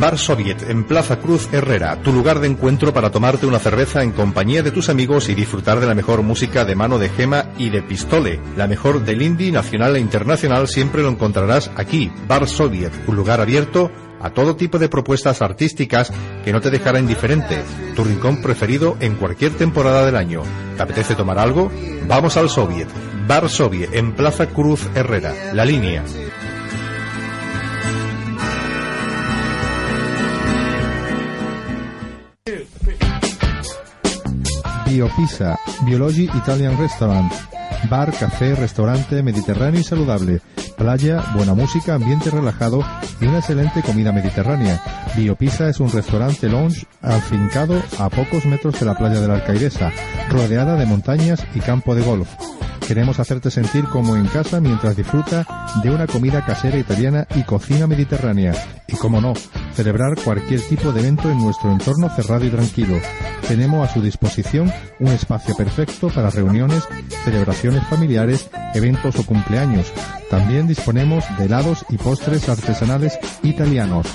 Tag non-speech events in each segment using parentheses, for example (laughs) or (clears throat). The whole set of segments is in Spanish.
Bar Soviet en Plaza Cruz Herrera, tu lugar de encuentro para tomarte una cerveza en compañía de tus amigos y disfrutar de la mejor música de mano de Gema y de Pistole. La mejor del indie nacional e internacional siempre lo encontrarás aquí, Bar Soviet, un lugar abierto a todo tipo de propuestas artísticas que no te dejará indiferente. Tu rincón preferido en cualquier temporada del año. ¿Te apetece tomar algo? Vamos al Soviet. Bar Soviet en Plaza Cruz Herrera. La línea. Io Pisa, Biologi Italian Restaurant. Bar, café, restaurante mediterráneo y saludable, playa, buena música, ambiente relajado y una excelente comida mediterránea. Biopisa es un restaurante lounge afincado a pocos metros de la playa de la Alcaidesa, rodeada de montañas y campo de golf. Queremos hacerte sentir como en casa mientras disfruta de una comida casera italiana y cocina mediterránea. Y como no, celebrar cualquier tipo de evento en nuestro entorno cerrado y tranquilo. Tenemos a su disposición un espacio perfecto para reuniones, celebraciones familiares, eventos o cumpleaños. También disponemos de helados y postres artesanales italianos.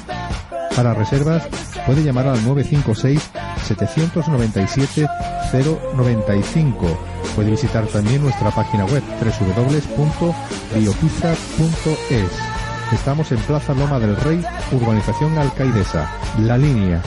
Para reservas puede llamar al 956 797 095. Puede visitar también nuestra página web www.biopizza.es. Estamos en Plaza Loma del Rey, Urbanización Alcaidesa. La línea.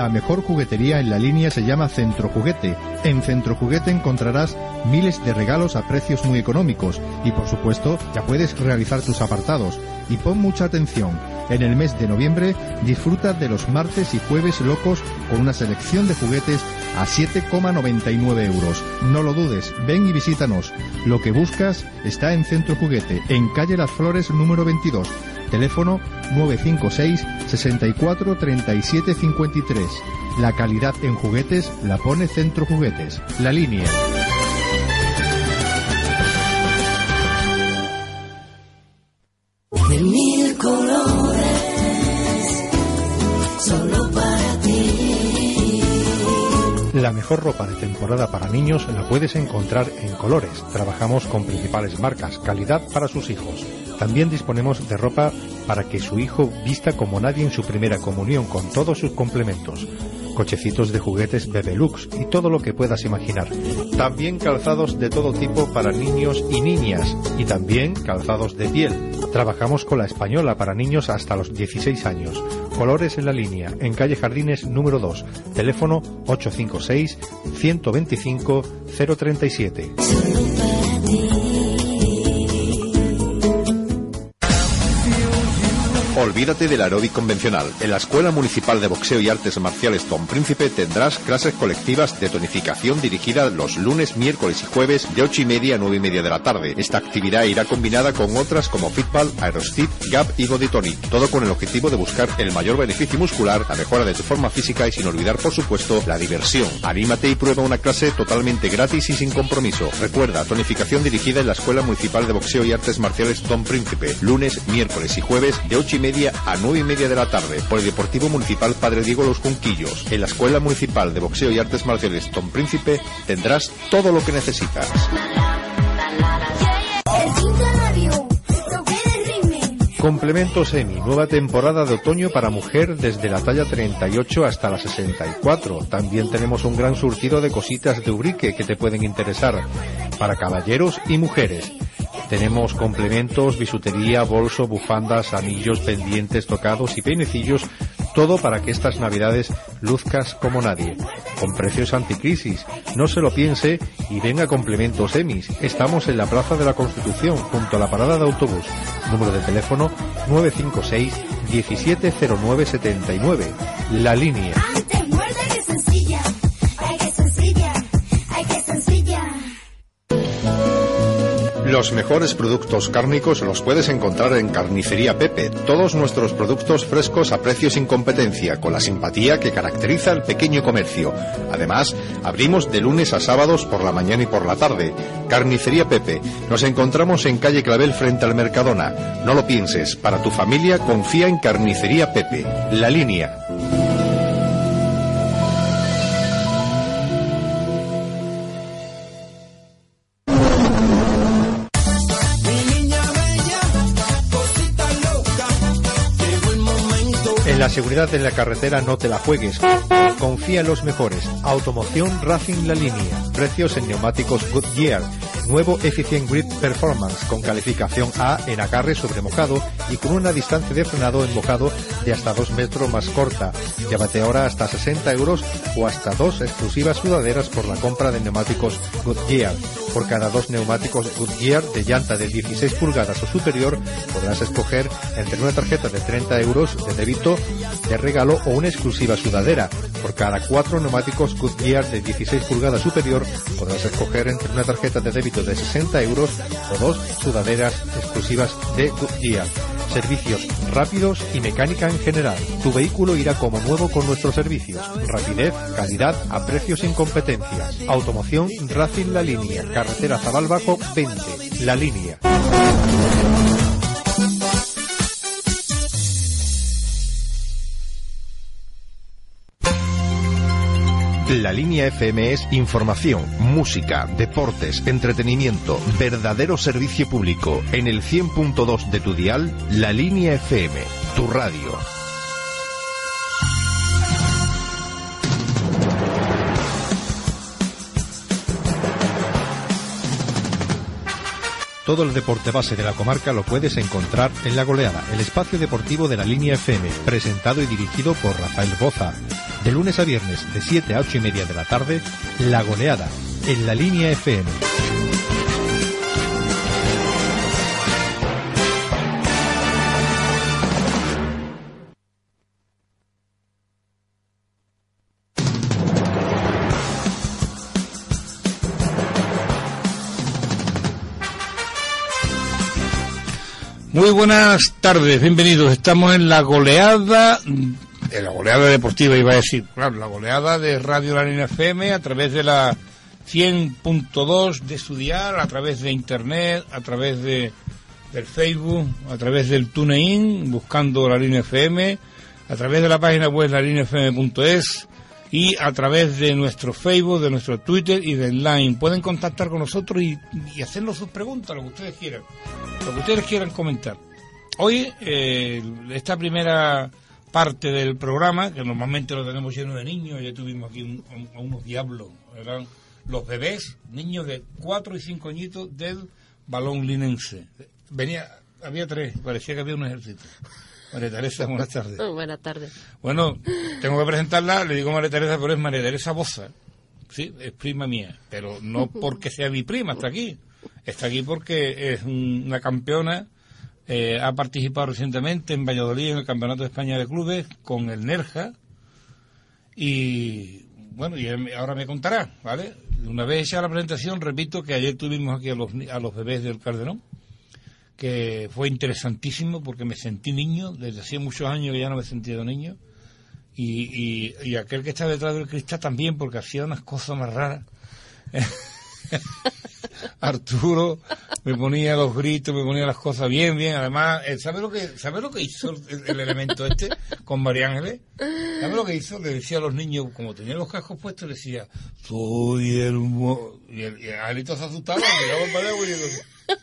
La mejor juguetería en la línea se llama Centro Juguete. En Centro Juguete encontrarás miles de regalos a precios muy económicos y por supuesto ya puedes realizar tus apartados. Y pon mucha atención, en el mes de noviembre disfruta de los martes y jueves locos con una selección de juguetes a 7,99 euros. No lo dudes, ven y visítanos. Lo que buscas está en Centro Juguete, en calle Las Flores número 22. Teléfono 956 64 37 53. La calidad en juguetes la pone Centro Juguetes. La línea. de mil colores, solo para ti. La mejor ropa de temporada para niños la puedes encontrar en Colores. Trabajamos con principales marcas, calidad para sus hijos. También disponemos de ropa para que su hijo vista como nadie en su primera comunión con todos sus complementos. Cochecitos de juguetes Bebelux y todo lo que puedas imaginar. También calzados de todo tipo para niños y niñas y también calzados de piel. Trabajamos con la española para niños hasta los 16 años. Colores en la línea, en calle Jardines número 2, teléfono 856 125 037. Olvídate del aeróbic convencional. En la Escuela Municipal de Boxeo y Artes Marciales Don Príncipe tendrás clases colectivas de tonificación dirigidas los lunes, miércoles y jueves de 8 y media a 9 y media de la tarde. Esta actividad irá combinada con otras como Fitball, Aerostip, Gap y Body Tonic. Todo con el objetivo de buscar el mayor beneficio muscular, la mejora de tu forma física y sin olvidar, por supuesto, la diversión. Anímate y prueba una clase totalmente gratis y sin compromiso. Recuerda, tonificación dirigida en la Escuela Municipal de Boxeo y Artes Marciales Don Príncipe. Lunes, miércoles y jueves de 8 y media a 9 y media de la tarde por el Deportivo Municipal Padre Diego Los Junquillos. En la Escuela Municipal de Boxeo y Artes Marciales Don Príncipe tendrás todo lo que necesitas. Complementos Emi, nueva temporada de otoño para mujer desde la talla 38 hasta la 64. También tenemos un gran surtido de cositas de Ubrique que te pueden interesar para caballeros y mujeres. Tenemos complementos, bisutería, bolso, bufandas, anillos, pendientes, tocados y peinecillos, todo para que estas navidades luzcas como nadie. Con precios anticrisis. No se lo piense y venga complementos Emis. Estamos en la Plaza de la Constitución, junto a la parada de autobús. Número de teléfono 956 170979. La línea. Los mejores productos cárnicos los puedes encontrar en Carnicería Pepe. Todos nuestros productos frescos a precios sin competencia, con la simpatía que caracteriza al pequeño comercio. Además, abrimos de lunes a sábados por la mañana y por la tarde. Carnicería Pepe. Nos encontramos en calle Clavel frente al Mercadona. No lo pienses, para tu familia confía en Carnicería Pepe. La línea. Seguridad en la carretera no te la juegues. Confía en los mejores. Automoción Racing La Línea. Precios en neumáticos Goodyear. Nuevo Efficient Grip Performance con calificación A en agarre sobre mojado y con una distancia de frenado en mojado de hasta 2 metros más corta. Llévate ahora hasta 60 euros o hasta dos exclusivas sudaderas por la compra de neumáticos Goodyear. Por cada dos neumáticos Goodyear de llanta de 16 pulgadas o superior podrás escoger entre una tarjeta de 30 euros de débito de regalo o una exclusiva sudadera. Por cada cuatro neumáticos Goodyear de 16 pulgadas superior podrás escoger entre una tarjeta de débito de 60 euros o dos sudaderas exclusivas de Goodyear. Servicios rápidos y mecánica en general. Tu vehículo irá como nuevo con nuestros servicios. Rapidez, calidad a precios sin competencias. Automoción Racing La Línea. Carretera Zabal Bajo 20. La Línea. La línea FM es información, música, deportes, entretenimiento, verdadero servicio público. En el 100.2 de tu dial, la línea FM, tu radio. Todo el deporte base de la comarca lo puedes encontrar en La Goleada, el espacio deportivo de la línea FM, presentado y dirigido por Rafael Boza. De lunes a viernes, de 7 a 8 y media de la tarde, La Goleada, en la línea FM. Muy buenas tardes, bienvenidos. Estamos en la goleada, en la goleada deportiva iba a decir, claro, la goleada de Radio La FM a través de la 100.2 de estudiar, a través de internet, a través de del Facebook, a través del TuneIn, buscando La Línea FM, a través de la página web lalinefm.es y a través de nuestro Facebook, de nuestro Twitter y de Line. Pueden contactar con nosotros y, y hacernos sus preguntas, lo que ustedes quieran, lo que ustedes quieran comentar. Hoy, eh, esta primera parte del programa, que normalmente lo tenemos lleno de niños, ya tuvimos aquí un- unos diablos, eran los bebés, niños de 4 y 5 añitos del balón linense. Venía, había tres, parecía que había un ejército. María Teresa, buenas tardes. (laughs) Buenas tardes. Bueno, tengo que presentarla, le digo María Teresa, pero es María Teresa Boza. Sí, es prima mía, pero no (laughs) porque sea mi prima, está aquí. Está aquí porque es un- una campeona, eh, ha participado recientemente en Valladolid en el Campeonato de España de Clubes con el Nerja y bueno, y ahora me contará, ¿vale? Una vez hecha la presentación, repito que ayer tuvimos aquí a los, a los bebés del Calderón, que fue interesantísimo porque me sentí niño, desde hacía muchos años que ya no me he sentido niño, y, y, y aquel que está detrás del cristal también, porque hacía unas cosas más raras. (laughs) Arturo me ponía los gritos, me ponía las cosas bien, bien. Además, eh, ¿sabe lo que sabe lo que hizo el, el elemento este con María Ángeles? ¿Sabe lo que hizo? Le decía a los niños, como tenían los cascos puestos, le decía, soy el... mo-". Y el, y el se asustaba, y yo,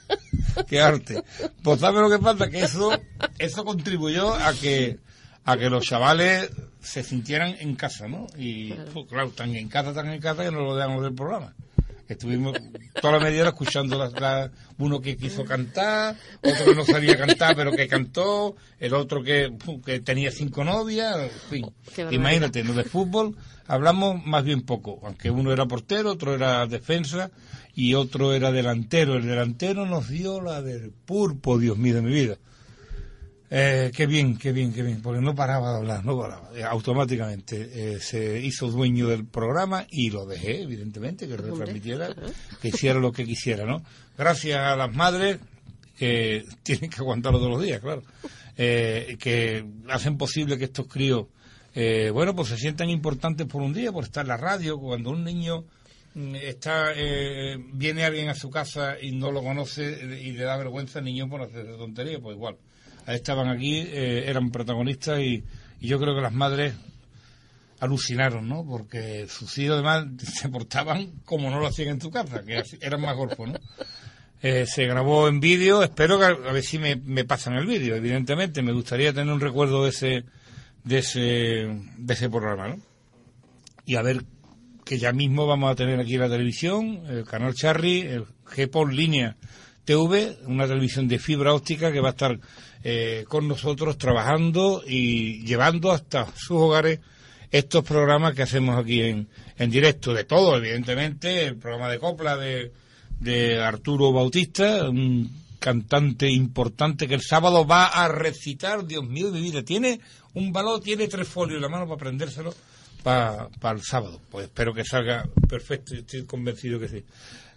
qué arte. Pues sabe lo que pasa, que eso, eso contribuyó a que, a que los chavales se sintieran en casa, ¿no? Y pues, claro, están en casa, están en casa y no lo dejamos del programa. Estuvimos toda la media hora escuchando las- la- uno que quiso cantar, otro que no sabía cantar pero que cantó, el otro que, que tenía cinco novias, en fin. Imagínate, no de fútbol hablamos más bien poco, aunque uno era portero, otro era defensa y otro era delantero. El delantero nos dio la del pulpo, Dios mío de mi vida. Eh, qué bien, qué bien, qué bien, porque no paraba de hablar, no paraba. Eh, automáticamente eh, se hizo dueño del programa y lo dejé, evidentemente, que Hombre, retransmitiera, que hiciera lo que quisiera, ¿no? Gracias a las madres que (laughs) tienen que aguantarlo todos los días, claro, eh, que hacen posible que estos críos, eh, bueno, pues se sientan importantes por un día, por estar en la radio, cuando un niño mm, está eh, viene alguien a su casa y no lo conoce y le da vergüenza al niño por hacer tonterías, pues igual. Estaban aquí, eh, eran protagonistas y, yo creo que las madres alucinaron, ¿no? Porque sus hijos además (laughs) se portaban como no lo hacían en tu casa, que eran más golfos, ¿no? Eh, se grabó en vídeo, espero que a, ver si me, me pasan el vídeo, evidentemente, me gustaría tener un recuerdo de ese, de ese, de ese programa, ¿no? Y a ver que ya mismo vamos a tener aquí la televisión, el canal Charry, el GPON Línea TV, una televisión de fibra óptica que va a estar eh, con nosotros trabajando y llevando hasta sus hogares estos programas que hacemos aquí en, en directo, de todo, evidentemente, el programa de copla de, de Arturo Bautista, un cantante importante que el sábado va a recitar, Dios mío mi vida, tiene un balón, tiene tres folios en la mano para aprendérselo para el sábado. Pues espero que salga perfecto, estoy convencido que sí.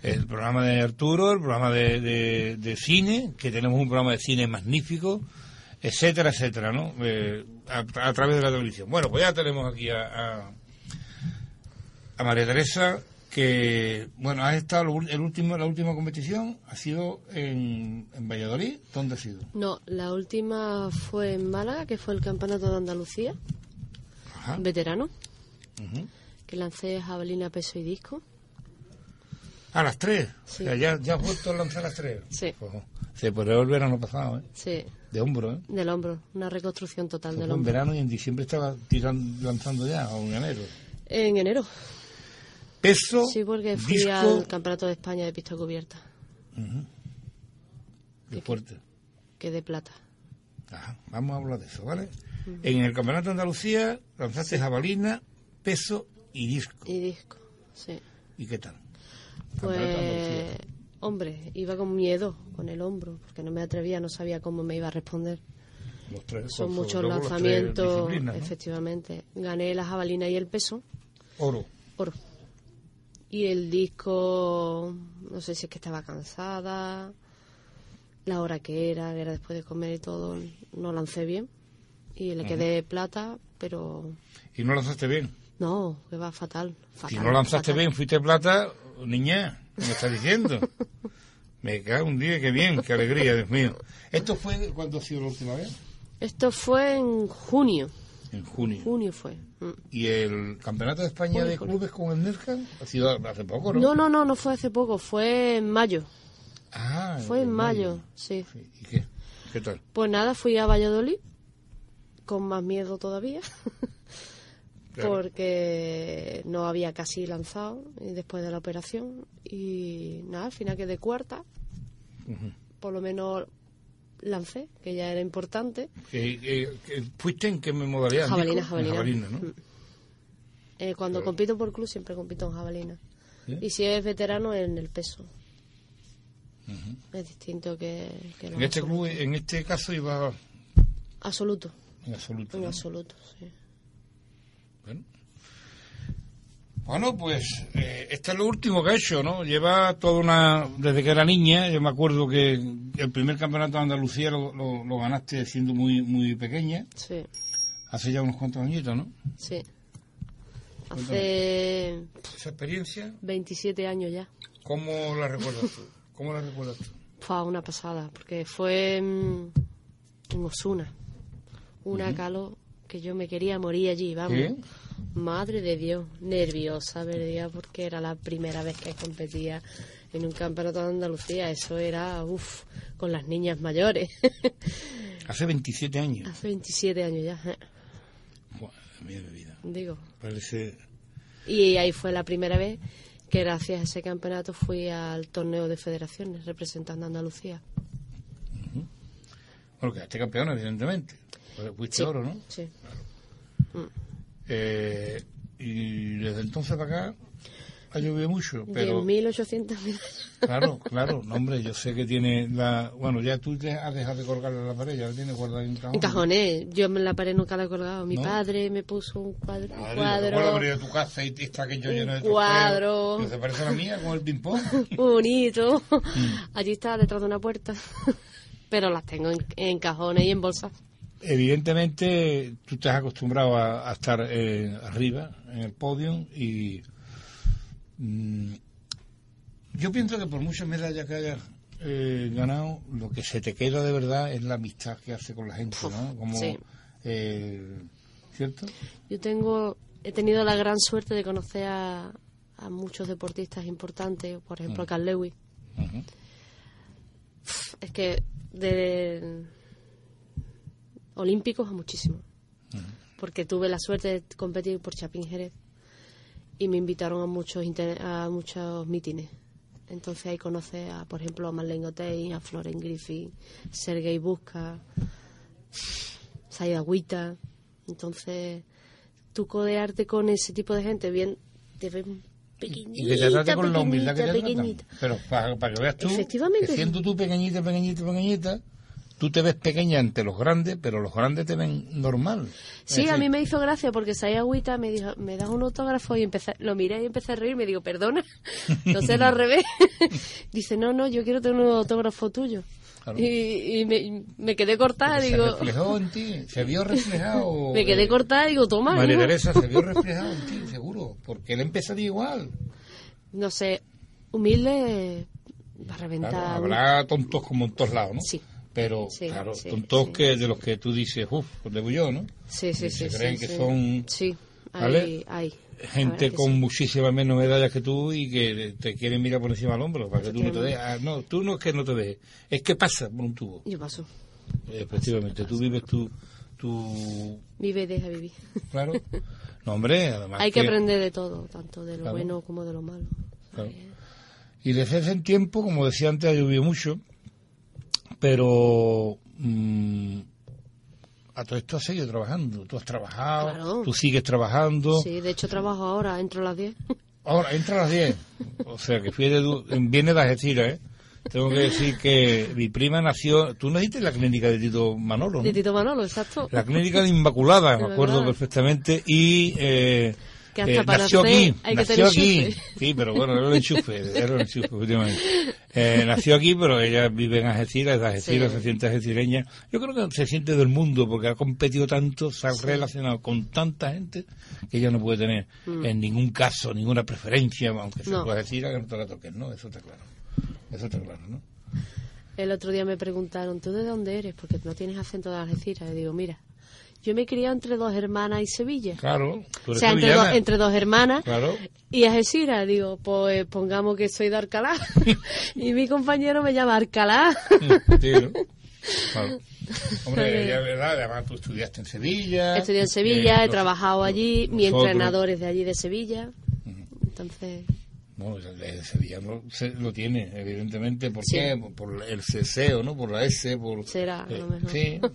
El programa de Arturo, el programa de, de- de cine, que tenemos un programa de cine magnífico, etcétera, etcétera, ¿no? Eh, a, a través de la televisión. Bueno, pues ya tenemos aquí a, a, a María Teresa, que, bueno, ha estado el último, la última competición, ha sido en, en Valladolid. ¿Dónde ha sido? No, la última fue en Málaga, que fue el Campeonato de Andalucía, Ajá. veterano, Que lancé jabalina, peso y disco. A las tres. Sí. O sea, ya, ya has vuelto a las tres. Sí. Pues, se puede el verano pasado, ¿eh? Sí, De hombro, ¿eh? del hombro, una reconstrucción total Fue del en hombro. verano y en diciembre estaba tirando, lanzando ya, o en enero. En enero, Peso, sí, porque fui disco, al Campeonato de España de pista cubierta, de fuerte. que de plata. Ajá, vamos a hablar de eso, ¿vale? En el Campeonato de Andalucía lanzaste jabalina, peso y disco. Y disco, sí. ¿Y qué tal? Pues, hombre, iba con miedo, con el hombro, porque no me atrevía, no sabía cómo me iba a responder. Los tres, Son muchos todo los tres lanzamientos, efectivamente. Gané la jabalina y el peso, Oro. oro. Y el disco, no sé si es que estaba cansada, la hora que era, que era después de comer y todo, no lancé bien. Y le quedé plata, pero ¿Y no lanzaste bien? No, que va fatal. fatal Si no lanzaste fatal. bien, fuiste plata, niña, ¿qué me estás diciendo? (laughs) me cago un día, qué bien, qué alegría, Dios mío. ¿Esto fue cuándo ha sido la última vez? Esto fue en junio, En junio. junio fue. Mm. ¿Y el Campeonato de España Junio, de. Clubes con el NERCA? Ha sido hace poco, ¿no? No, no, no, no fue hace poco, fue en mayo. Ah, Fue en mayo, sí. Sí, ¿Y qué? ¿Qué tal? Pues nada, fui a Valladolid con más miedo todavía, (laughs) Claro. porque no había casi lanzado después de la operación. Y nada, al final quedé cuarta, por lo menos lancé, que ya era importante. ¿Qué- qué- qué- ¿Fuiste en qué modalidad? Jabalina, jabalina. jabalina, ¿no? Mm. Eh, cuando Claro. compito por club siempre compito en jabalina. Y si es veterano, en el peso. Es distinto que, que En este club, en este caso iba Absoluto, en absoluto. en ¿no? absoluto, sí. Bueno. Bueno, pues eh, esto es lo último que ha hecho, ¿no? Lleva toda una... Desde que era niña, yo me acuerdo que el primer campeonato de Andalucía lo, lo- lo ganaste siendo muy muy pequeña, Sí, hace ya unos cuantos añitos, ¿no? sí. Hace Esa experiencia, 27 años ya. ¿cómo la recuerdas tú? ¿Cómo la recuerdas tú? Fue una pasada, porque fue en Osuna. Una calor que yo me quería morir allí, vamos. ¿Sí? Madre de Dios, nerviosa, ¿verdad? Porque era la primera vez que competía en un campeonato de Andalucía. Eso era, uff, con las niñas mayores. (laughs) Hace 27 años. Hace 27 años ya, eh, Buah, mía de vida. digo. Parece... Y ahí fue la primera vez que gracias a ese campeonato fui al torneo de federaciones representando a Andalucía. Bueno, quedaste campeón, evidentemente. Pues Fuiste Sí, oro, ¿no? Sí. Eh, y desde entonces para acá, ha llovido mucho, pero 10.800 medallas. claro, (laughs) claro, no, hombre, yo sé que tiene la, bueno, ya tú te has dejado de colgarla en la pared, ya la tienes guardada en un cajón. En cajones. Yo en la pared nunca la he colgado. Mi ¿No? padre me puso un cuadro. un Madre, cuadro ¿te acuerdas de tu casa y está aquello Un lleno de cuadro. trofeos? ¿Que se parece a la mía con el ping-pong? (laughs) bonito. Mm. Allí está, detrás de una puerta. (laughs) Pero las tengo en, en cajones y en bolsas. Evidentemente, tú te has acostumbrado a, a estar eh, arriba, en el podio, y mm, yo pienso que por muchas medallas que hayas eh, ganado, lo que se te queda de verdad es la amistad que hace con la gente, ¿no? Como, Sí. eh, ¿Cierto? Yo tengo, he tenido la gran suerte de conocer a, a muchos deportistas importantes, por Mm. ejemplo a Carl Lewis. Es que de olímpicos a muchísimos. Porque tuve la suerte de competir por Chapín Jerez y me invitaron a muchos inter- a muchos mítines. Entonces ahí conoces a, por ejemplo, a Marlene Otey, a Floren Griffith, Sergei Busca, Saida Agüita. Entonces, tú codearte con ese tipo de gente, bien, te ves pequeñita, Y que te trate con la humildad que te pequeñita, tratan. Pero para, para que veas tú, que siendo tú pequeñita, pequeñita, pequeñita, tú te ves pequeña ante los grandes, pero los grandes te ven normal. Sí, a decir, mí me hizo gracia porque Saida Agüita me dijo, ¿me das un autógrafo? Y empecé, lo miré y empecé a reír. Me digo, perdona, (laughs) no sé, al revés. (laughs) Dice, no, no, yo quiero tener un autógrafo tuyo. Claro. Y, y me, me quedé cortada, porque digo, Se reflejó en ti, se vio reflejado. (laughs) me quedé eh, cortada y digo, toma. María hijo". Teresa se vio reflejado en ti, seguro, porque él empezaría igual. No sé, humilde va a Claro, reventar. habrá tontos como en todos lados, ¿no? Sí. Pero, Sí, claro, sí, tontos sí. que de los que tú dices, uff, pues debo yo, ¿no? Sí, sí, sí. se creen que son- Sí, hay, ¿vale? hay. La gente con muchísimas menos medallas que tú y que te quieren mirar por encima del hombro para que tú no te dejes. Ah, no, tú no es que no te dejes, es que pasa por un tubo. Yo paso. Efectivamente, tú vives tu, tu... Vive deja vivir. Claro. (laughs) No, hombre, además hay que aprender de todo, tanto de lo Claro. bueno como de lo malo. Claro. Y desde hace tiempo, como decía antes, ha llovido mucho, pero mm, a todo esto has seguido trabajando. Tú has trabajado, Claro. tú sigues trabajando. Sí, de hecho trabajo ahora, entro a las 10. (laughs) Ahora, entra a las 10. O sea, que fui de, viene de Algeciras, ¿eh? Tengo que decir que mi prima nació... Tú naciste en la clínica de Tito Manolo, ¿no? De Tito Manolo, exacto. La clínica de Inmaculada, (laughs) me acuerdo perfectamente, y eh, Que hasta eh, para nació aquí, hay nació aquí, sí, pero bueno, era el enchufe, era el enchufe, efectivamente. (laughs) Eh, nació aquí, pero ella vive en Algeciras, es de Algeciras, Sí. se siente algecireña. Yo creo que se siente del mundo, porque ha competido tanto, se ha relacionado con tanta gente, que ella no puede tener en ningún caso ninguna preferencia, aunque se Mm. No. decir que no te la toques, ¿no? Eso está claro. Eso está claro, ¿no? El otro día me preguntaron, ¿tú de dónde eres? Porque no tienes acento de Algeciras. Y digo, mira, yo me he criado entre dos hermanas y Sevilla. Claro, tú O sea, entre, dos- entre dos hermanas Claro. y Algeciras. Digo, pues pongamos que soy de Alcalá. (laughs) y mi compañero me llama Alcalá. Sí, ¿no? Claro. (laughs) Hombre, ya es verdad, además tú estudiaste en Sevilla. Estudié en Sevilla, eh, he los- trabajado allí, mi nosotros- entrenador es de allí de Sevilla. Entonces, No, el de Sevilla no, se- lo tiene, evidentemente. ¿Por Sí. qué? Por el CC, ¿no? Por la S, por... Será, a lo mejor. Sí. (laughs)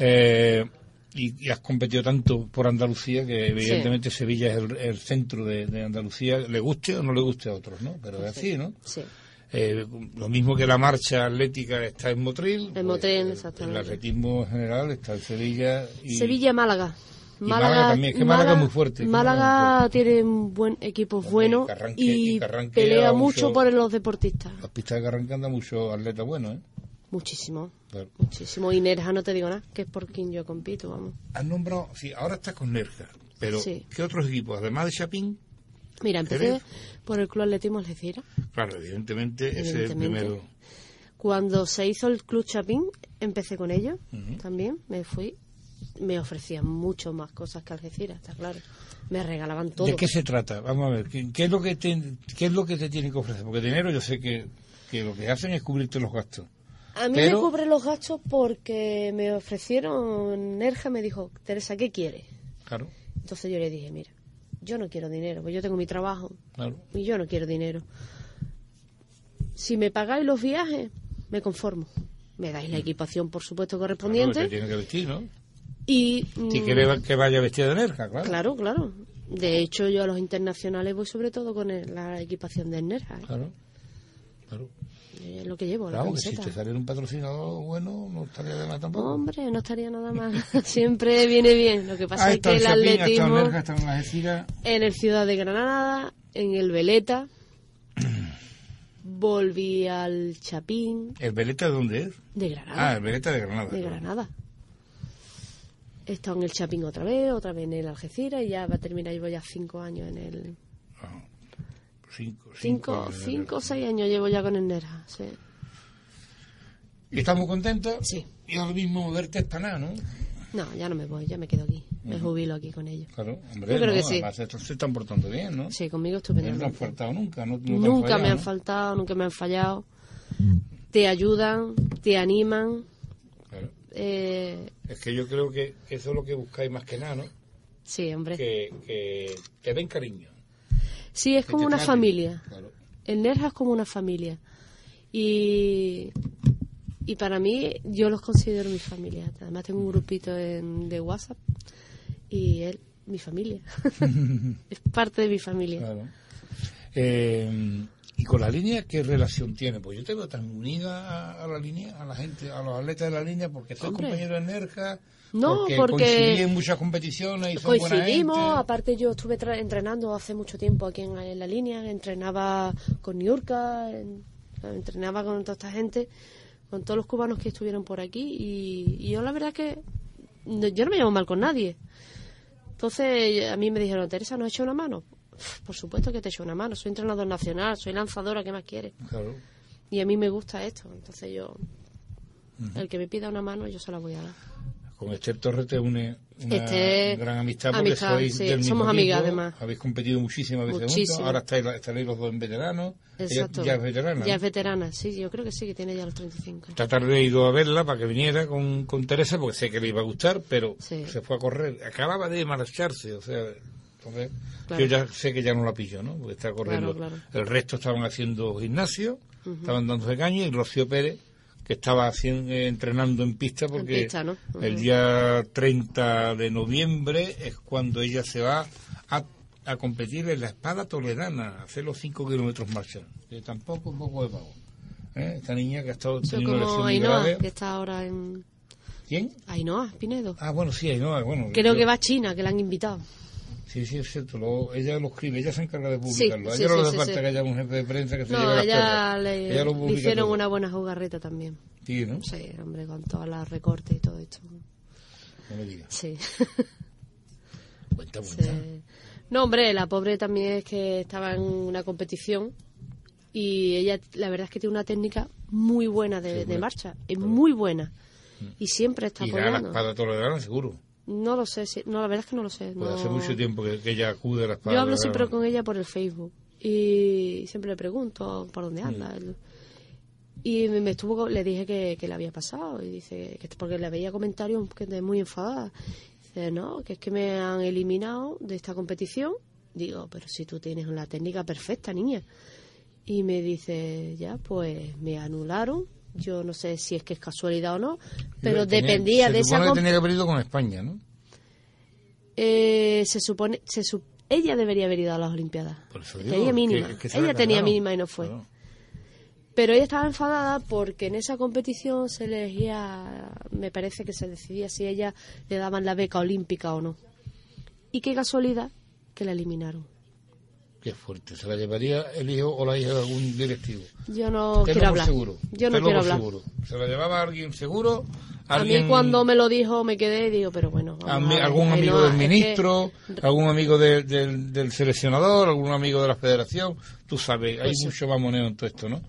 Eh, y, y has competido tanto por Andalucía que evidentemente Sevilla es el, el centro de, de Andalucía, le guste o no le guste a otros, ¿no? Pero es así, ¿no? sí. Eh, lo mismo que la marcha atlética está en Motril. pues, Motril, exactamente. El atletismo en general está en Sevilla. Y, Sevilla-Málaga. Málaga también, es que Málaga es muy fuerte, Málaga Málaga tiene un buen equipo bueno que arranque- y pelea mucho por los deportistas. Las pistas de Carranca anda mucho atleta bueno, ¿eh? Muchísimo, Claro. muchísimo. Y Nerja no te digo nada, que es por quien yo compito, vamos. Has nombrado, sí, ahora estás con Nerja, pero Sí. ¿qué otros equipos? Además de Chapín, Mira, empecé ¿Jerez? por el Club Atletismo Algeciras. claro, evidentemente, ese es el primero. Cuando se hizo el Club Chapín, empecé con ellos también. Me fui. Me ofrecían mucho más cosas que Algeciras, está claro. Me regalaban todo. ¿De qué se trata? Vamos a ver, ¿qué, qué es lo que te, qué es lo que te tienen que ofrecer? Porque dinero yo sé que, que lo que hacen es cubrirte los gastos. A mí Pero- me cubre los gastos porque me ofrecieron, Nerja me dijo, Teresa, ¿qué quieres? Claro, Entonces yo le dije, mira, yo no quiero dinero, pues yo tengo mi trabajo claro. y yo no quiero dinero. Si me pagáis los viajes, me conformo. Me dais la equipación, por supuesto, Claro, correspondiente. te tiene que vestir, ¿no? y... Si mm, quieres que vaya vestida de Nerja, claro. Claro, claro. De hecho, yo a los internacionales voy sobre todo con el- la equipación de Nerja. ¿eh? Claro. Claro. Es lo que llevo, la Claro, que si te saliera un patrocinador bueno, no estaría de nada tampoco. Hombre, no estaría nada mal. (laughs) Siempre viene bien. Lo que pasa Ah, es está que el atletismo estado en Algeciras. en el Ciudad de Granada, en el Veleta, volví al Chapín ¿El Veleta de dónde es? de Ah, Granada. el Veleta de Granada. de Granada. He estado en el Chapín otra vez, otra vez en el Algeciras y ya va a terminar, llevo ya cinco años en el... Cinco, cinco, o seis años llevo ya con el Nerja, sí. ¿Y estamos contentos? Sí. Y ahora mismo verte es para nada, ¿no? No, ya no me voy, ya me quedo aquí. Me jubilo aquí con ellos. Claro, hombre, Yo creo no, que sí. además estos se están portando bien, ¿no? Sí, conmigo No te han estupendamente. faltado nunca, ¿no? no han Nunca fallado, me han ¿no? faltado, nunca me han fallado. Te ayudan, te animan. Claro. Eh, Es que yo creo que eso es lo que buscáis más que nada, ¿no? sí, hombre. Que, que te den cariño. Sí, es como una familia. Claro. El Nerja es como una familia. Y, y para mí, yo los considero mi familia. Además, tengo un grupito en- de WhatsApp y él, mi familia. (laughs) es parte de mi familia. Claro. Eh, ¿Y con la línea qué relación tiene? Pues yo te veo tan unida a, a la línea, a la gente, a los atletas de la línea, porque soy compañero de Nerja, No, porque, porque coincidí en muchas competiciones y son buena Coincidimos, gente. aparte yo estuve tra- entrenando hace mucho tiempo aquí en, en la línea, entrenaba con Niurka, en- entrenaba con toda esta gente, con todos los cubanos que estuvieron por aquí y, y yo la verdad que no- yo no me llevo mal con nadie. Entonces a mí me dijeron, Teresa, ¿nos echa una mano? Por supuesto que te echo una mano, soy entrenador nacional, soy lanzadora, ¿qué más quieres? Claro. Y a mí me gusta esto, entonces yo, el que me pida una mano, yo se la voy a dar. Con Esther Torres te une una Este, gran amistad porque amistad, sois sí, del mismo somos amigas, además. Habéis competido muchísimas veces juntos. Ahora estáis, estaréis los dos en veteranos. Ella Exacto. ya es veterana. Ya es veterana, sí, yo creo que sí, que tiene ya los 35 años. Esta tarde he ido a verla para que viniera con, con Teresa porque sé que le iba a gustar, pero Sí. se fue a correr. Acababa de marcharse, o sea, entonces Claro. yo ya sé que ya no la pillo, ¿no? Porque está corriendo. Claro, claro. El resto estaban haciendo gimnasio, estaban dándose caña y Rocío Pérez que estaba haciendo, eh, entrenando en pista porque pista, ¿no? el día 30 de noviembre es cuando ella se va a, a competir en la espada toledana, a hacer los 5 kilómetros marcha. Que tampoco un poco de pago. ¿Eh? Esta niña que ha estado teniendo como Ainhoa, grave. que está ahora en... ¿Quién? Ainhoa, Pinedo. Ah, bueno, sí, Ainhoa, bueno. Creo yo- que va a China, que la han invitado. Sí, sí, es cierto. lo- ella lo escribe, ella se encarga de Sí, publicarlo. a sí, ella no sí, le hace falta que haya un jefe de prensa que se No, lleve las ella le, Ella lo publica hicieron todo. una buena jugarreta también. Sí, ¿no? Sí, hombre, con todas las recortes y todo esto. No me digas. Sí. (laughs) Cuenta, Sí. cuenta. No, hombre, la pobre también es que estaba en una competición y ella, la verdad es que tiene una técnica muy buena de, Sí, de bueno. marcha, es muy buena y siempre está Y gana la apoyando. espada seguro. No lo sé, si- no, la verdad es que no lo sé. Pues no- hace mucho tiempo que, que ella acude a la espada Yo hablo siempre con ella por el Facebook y siempre le pregunto por dónde anda. Y me, estuvo, le dije que, que le había pasado y dice que porque le veía comentarios que muy enfadada. Dice, no, que es que me han eliminado de esta competición. Digo, pero si tú tienes la técnica perfecta, niña. Y me dice, ya, pues me anularon. Yo no sé si es que es casualidad o no, pero Tenía- dependía se de esa que tenía que haber ido con España, ¿no? eh, se supone, se su- ella debería haber ido a las Olimpiadas. Por eso digo, tenía mínima. que ella tenía mínima y no fue. Claro. Pero ella estaba enfadada porque en esa competición se elegía, me parece que se decidía si ella le daban la beca olímpica o no. Y qué casualidad que la eliminaron. Qué fuerte. Se la llevaría el hijo o la hija de algún directivo. Yo no Tenlo quiero hablar. seguro. Yo no Tenlo quiero hablar. seguro. Se la llevaba alguien seguro. A Alguien, mí cuando me lo dijo me quedé y digo, pero bueno. a a mí- algún amigo no, del que- ministro, algún amigo de- del, del seleccionador, algún amigo de la federación. Tú sabes, hay Pues mucho mamoneo en todo esto, ¿no?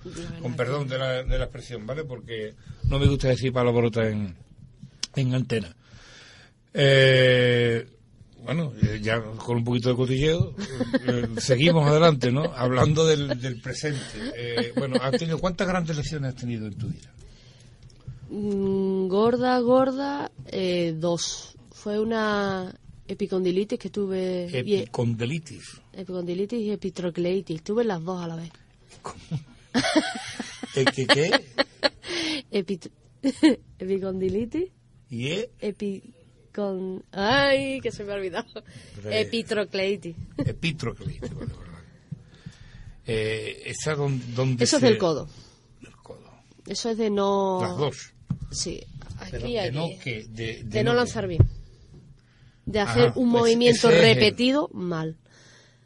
Con perdón de la, de la expresión, ¿vale? Porque no me gusta decir palabrotas en, en antena. Eh, bueno, eh, ya con un poquito de cotilleo, eh, seguimos adelante, ¿no? Hablando del, del presente. Eh, bueno, ¿has tenido, ¿cuántas grandes lesiones has tenido en tu vida? Mm, gorda, gorda, eh, dos. Fue una epicondilitis que tuve. y- Epicondilitis. epicondilitis y epitrocleitis. Tuve las dos a la vez. ¿Eh, ¿Qué? qué? (laughs) Epi- (laughs) epicondilitis, ¿Y eh? epi... con... ¡Ay! Que se me ha olvidado. Vale, vale, vale. Eh, donde Eso es del codo. Del codo. Eso es de no... Las dos. Sí. Aquí, Pero de aquí. no que... De, De no que- lanzar bien. De hacer Ajá, un pues movimiento el- repetido mal.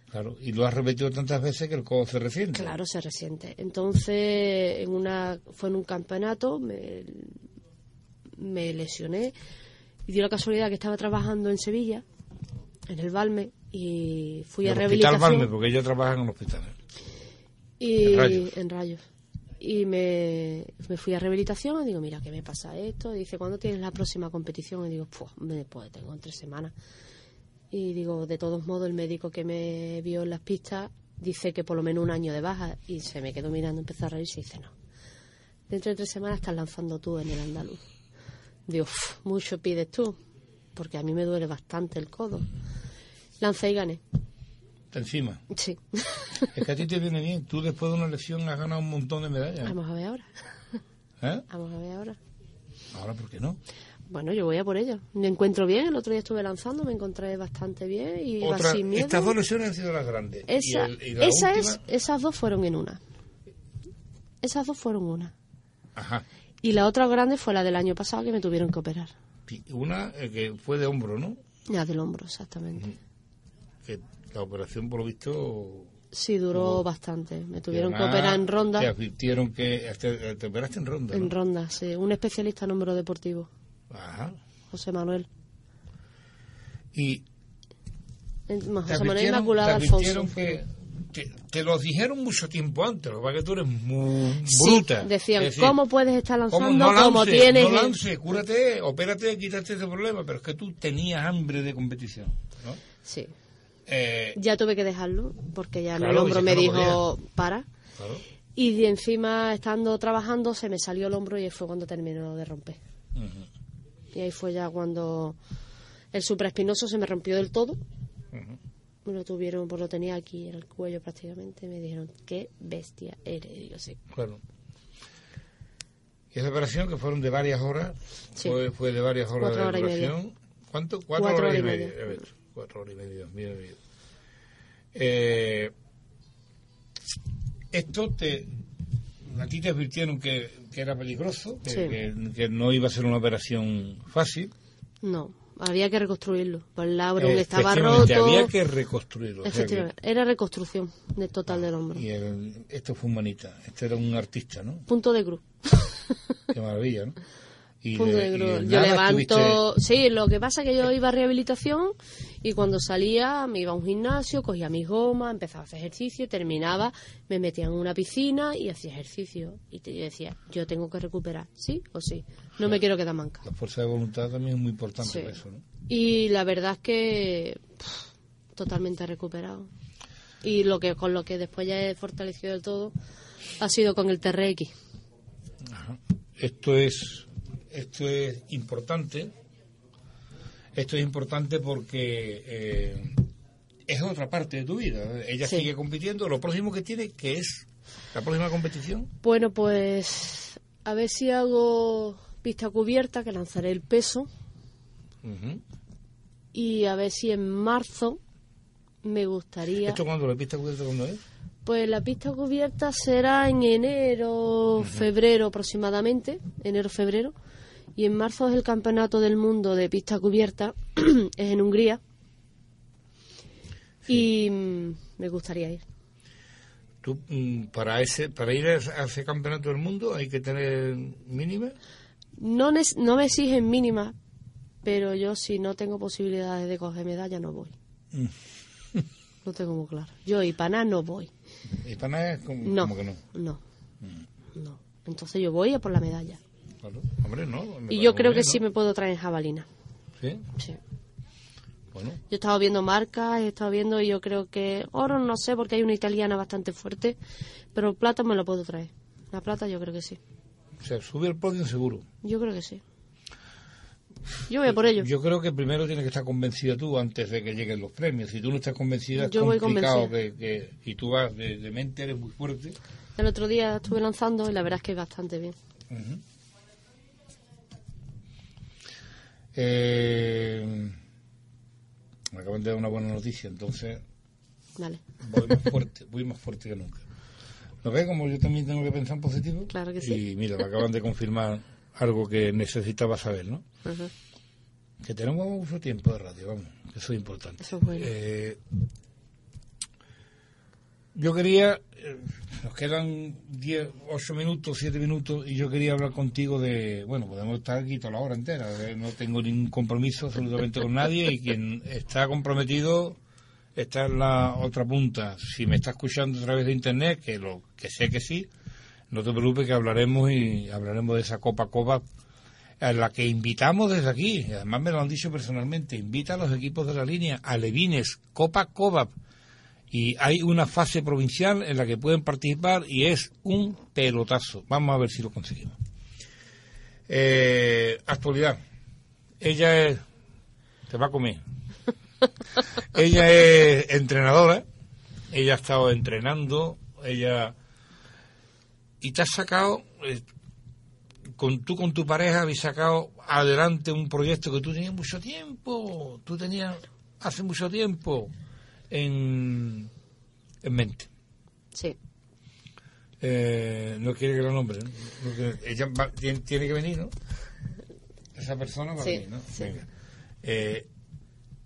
Claro, y lo has repetido tantas veces que el codo se resiente. Claro, se resiente. Entonces, en una, fue en un campeonato, me, me lesioné y dio la casualidad que estaba trabajando en Sevilla, en el Balme, y fui En a el rehabilitación. Hospital Balme, porque ella trabaja en un hospital. y, en Rayos. en Rayos. Y me, me fui a rehabilitación y digo, mira, ¿qué me pasa esto? Y dice, ¿cuándo tienes la próxima competición? Y digo, pues, después tengo en tres semanas. Y digo, de todos modos, el médico que me vio en las pistas dice que por lo menos un año de baja. Y se me quedó mirando, empezó a reírse y dice, no. Dentro de tres semanas estás lanzando tú en el andaluz. Digo, "Uf, mucho pides tú, porque a mí me duele bastante el codo. Lancé y gané. Encima. Sí. (laughs) Es que a ti te viene bien. Tú después de una lesión has ganado un montón de medallas. Vamos a ver ahora. ¿Eh? Vamos a ver ahora. Ahora, ¿por qué no? Bueno, yo voy a por ello. Me encuentro bien. El otro día estuve lanzando, me encontré bastante bien y iba Otra, sin miedo. estas dos lesiones han sido las grandes. Y Esa, el- y la esa última- es, esas dos fueron en una. Esas dos fueron una. Ajá. Y la otra grande fue la del año pasado que me tuvieron que operar. Una eh, que fue de hombro, ¿no? La del hombro, exactamente. Que la operación, por lo visto... Sí, duró bastante. Me tuvieron que operar en Te ronda. advirtieron que... Te, te operaste en ronda, En ¿no? ronda, sí. Un especialista en hombro deportivo, Ajá. José Manuel. Y En- te José Manuel Inmaculada te Alfonso. que... Te, te lo dijeron mucho tiempo antes, lo que tú eres muy Sí, bruta. decían, decir, ¿cómo puedes estar lanzando No como lance, tienes? no el- lance, cúrate, opérate, quítate ese problema, pero es que tú tenías hambre de competición, ¿no? Sí. Eh, Ya tuve que dejarlo porque ya Claro, el hombro me no dijo, para. claro. Y de encima, estando trabajando, se me salió el hombro y fue cuando terminó de romper. Ujú, Y ahí fue ya cuando el supraespinoso se me rompió del todo. ujú. Me lo tuvieron, pues lo tenía aquí en el cuello prácticamente. Me dijeron, qué bestia eres. Y digo, sí. Claro. Y esa operación, que fueron de varias horas, Sí. fue, fue de varias horas Cuatro de horas y media. ¿Cuánto? Cuatro, Cuatro horas horas y media. media. A ver, cuatro horas y media, mira, mira. Eh, esto te... A ti te advirtieron que, que era peligroso, que, Sí. que- que no iba a ser una operación fácil. No, había que reconstruirlo. Pues el labrum estaba Efectivamente, roto. había que reconstruirlo. o sea que- era reconstrucción del total del hombro. y el- esto fue humanita, este era un artista, ¿no? Punto de cruz. (laughs) Qué maravilla, ¿no? Y Punto de- de y cruz. de Yo levanto. Sí, lo que pasa es que yo iba a rehabilitación y cuando salía me iba a un gimnasio, cogía mis gomas, empezaba a hacer ejercicio, terminaba, me metía en una piscina y hacía ejercicio. Y te, yo decía, yo tengo que recuperar, ¿sí o sí? No me quiero quedar manca. La fuerza de voluntad también es muy importante Sí. para eso, ¿no? Y la verdad es que pff, totalmente recuperado. Y lo que con lo que después ya he fortalecido del todo ha sido con el TRX. Ajá. Esto es esto es importante. Esto es importante porque eh, es otra parte de tu vida. Ella Sí. sigue compitiendo. Lo próximo que tiene, que es la próxima competición. Bueno, pues a ver si hago pista cubierta, que lanzaré el peso, Ujú. y a ver si en marzo me gustaría... ¿Esto cuando la pista cubierta cuándo es? Pues la pista cubierta será en enero, febrero aproximadamente, enero-febrero, y en marzo es el campeonato del mundo de pista cubierta, (clears throat) es en Hungría, y mm, me gustaría ir. Tú, mm, para ese para ir a ese, campeonato del mundo hay que tener mínima. No, no me exigen mínimas, pero yo si no tengo posibilidades de coger medalla no voy. Mm. Lo tengo muy claro. Yo y nada no voy. Y nada es como, No, como que no. no, no. Entonces yo voy a por la medalla. Claro. Hombre, no. me Y yo creo que bien, sí ¿no? me puedo traer en jabalina. ¿Sí? Sí. Bueno, Yo he estado viendo marcas, he estado viendo y yo creo que oro no sé porque hay una italiana bastante fuerte, pero plata me lo puedo traer. La plata yo creo que sí. o sea, sube al podio seguro. Yo creo que sí. Yo voy a por ello. Yo creo que primero tienes que estar convencida tú antes de que lleguen los premios. Si tú no estás convencida, es Yo voy complicado convencida. que, que- y tú vas de, de mente, eres muy fuerte. El otro día estuve lanzando y la verdad es que bastante bien. Ujú. Eh, me acaban de dar una buena noticia, entonces voy más fuerte, voy más fuerte que nunca. ¿Lo ves como yo también tengo que pensar en positivo? Claro que sí. Y mira, me acaban de confirmar algo que necesitaba saber, ¿no? Que tenemos mucho tiempo de radio, vamos, que eso es importante. Eso es bueno. Eh, yo quería, eh, nos quedan 10, 8 minutos, 7 minutos, y yo quería hablar contigo de, bueno, podemos estar aquí toda la hora entera, no tengo ningún compromiso absolutamente con nadie, y quien está comprometido está en la otra punta. Si me está escuchando a través de internet, que lo que sé que sí, no te preocupes que hablaremos y hablaremos de esa Copa Copa a la que invitamos desde aquí, además me lo han dicho personalmente, invita a los equipos de la línea, a Levines, Copa Cobap, y hay una fase provincial en la que pueden participar y es un pelotazo. Vamos a ver si lo conseguimos. Eh, actualidad. Ella es... Te va a comer. (laughs) ella es entrenadora, ella ha estado entrenando, ella... Y te has sacado... eh, con tú con tu pareja habéis sacado adelante un proyecto que tú tenías mucho tiempo, tú tenías hace mucho tiempo en, en mente. Sí, Eh, no quiere que lo nombre, ¿no? No quiere- ella va- tiene, tiene que venir, ¿no? Esa persona va Sí, a venir, ¿no? sí. Venga. Eh,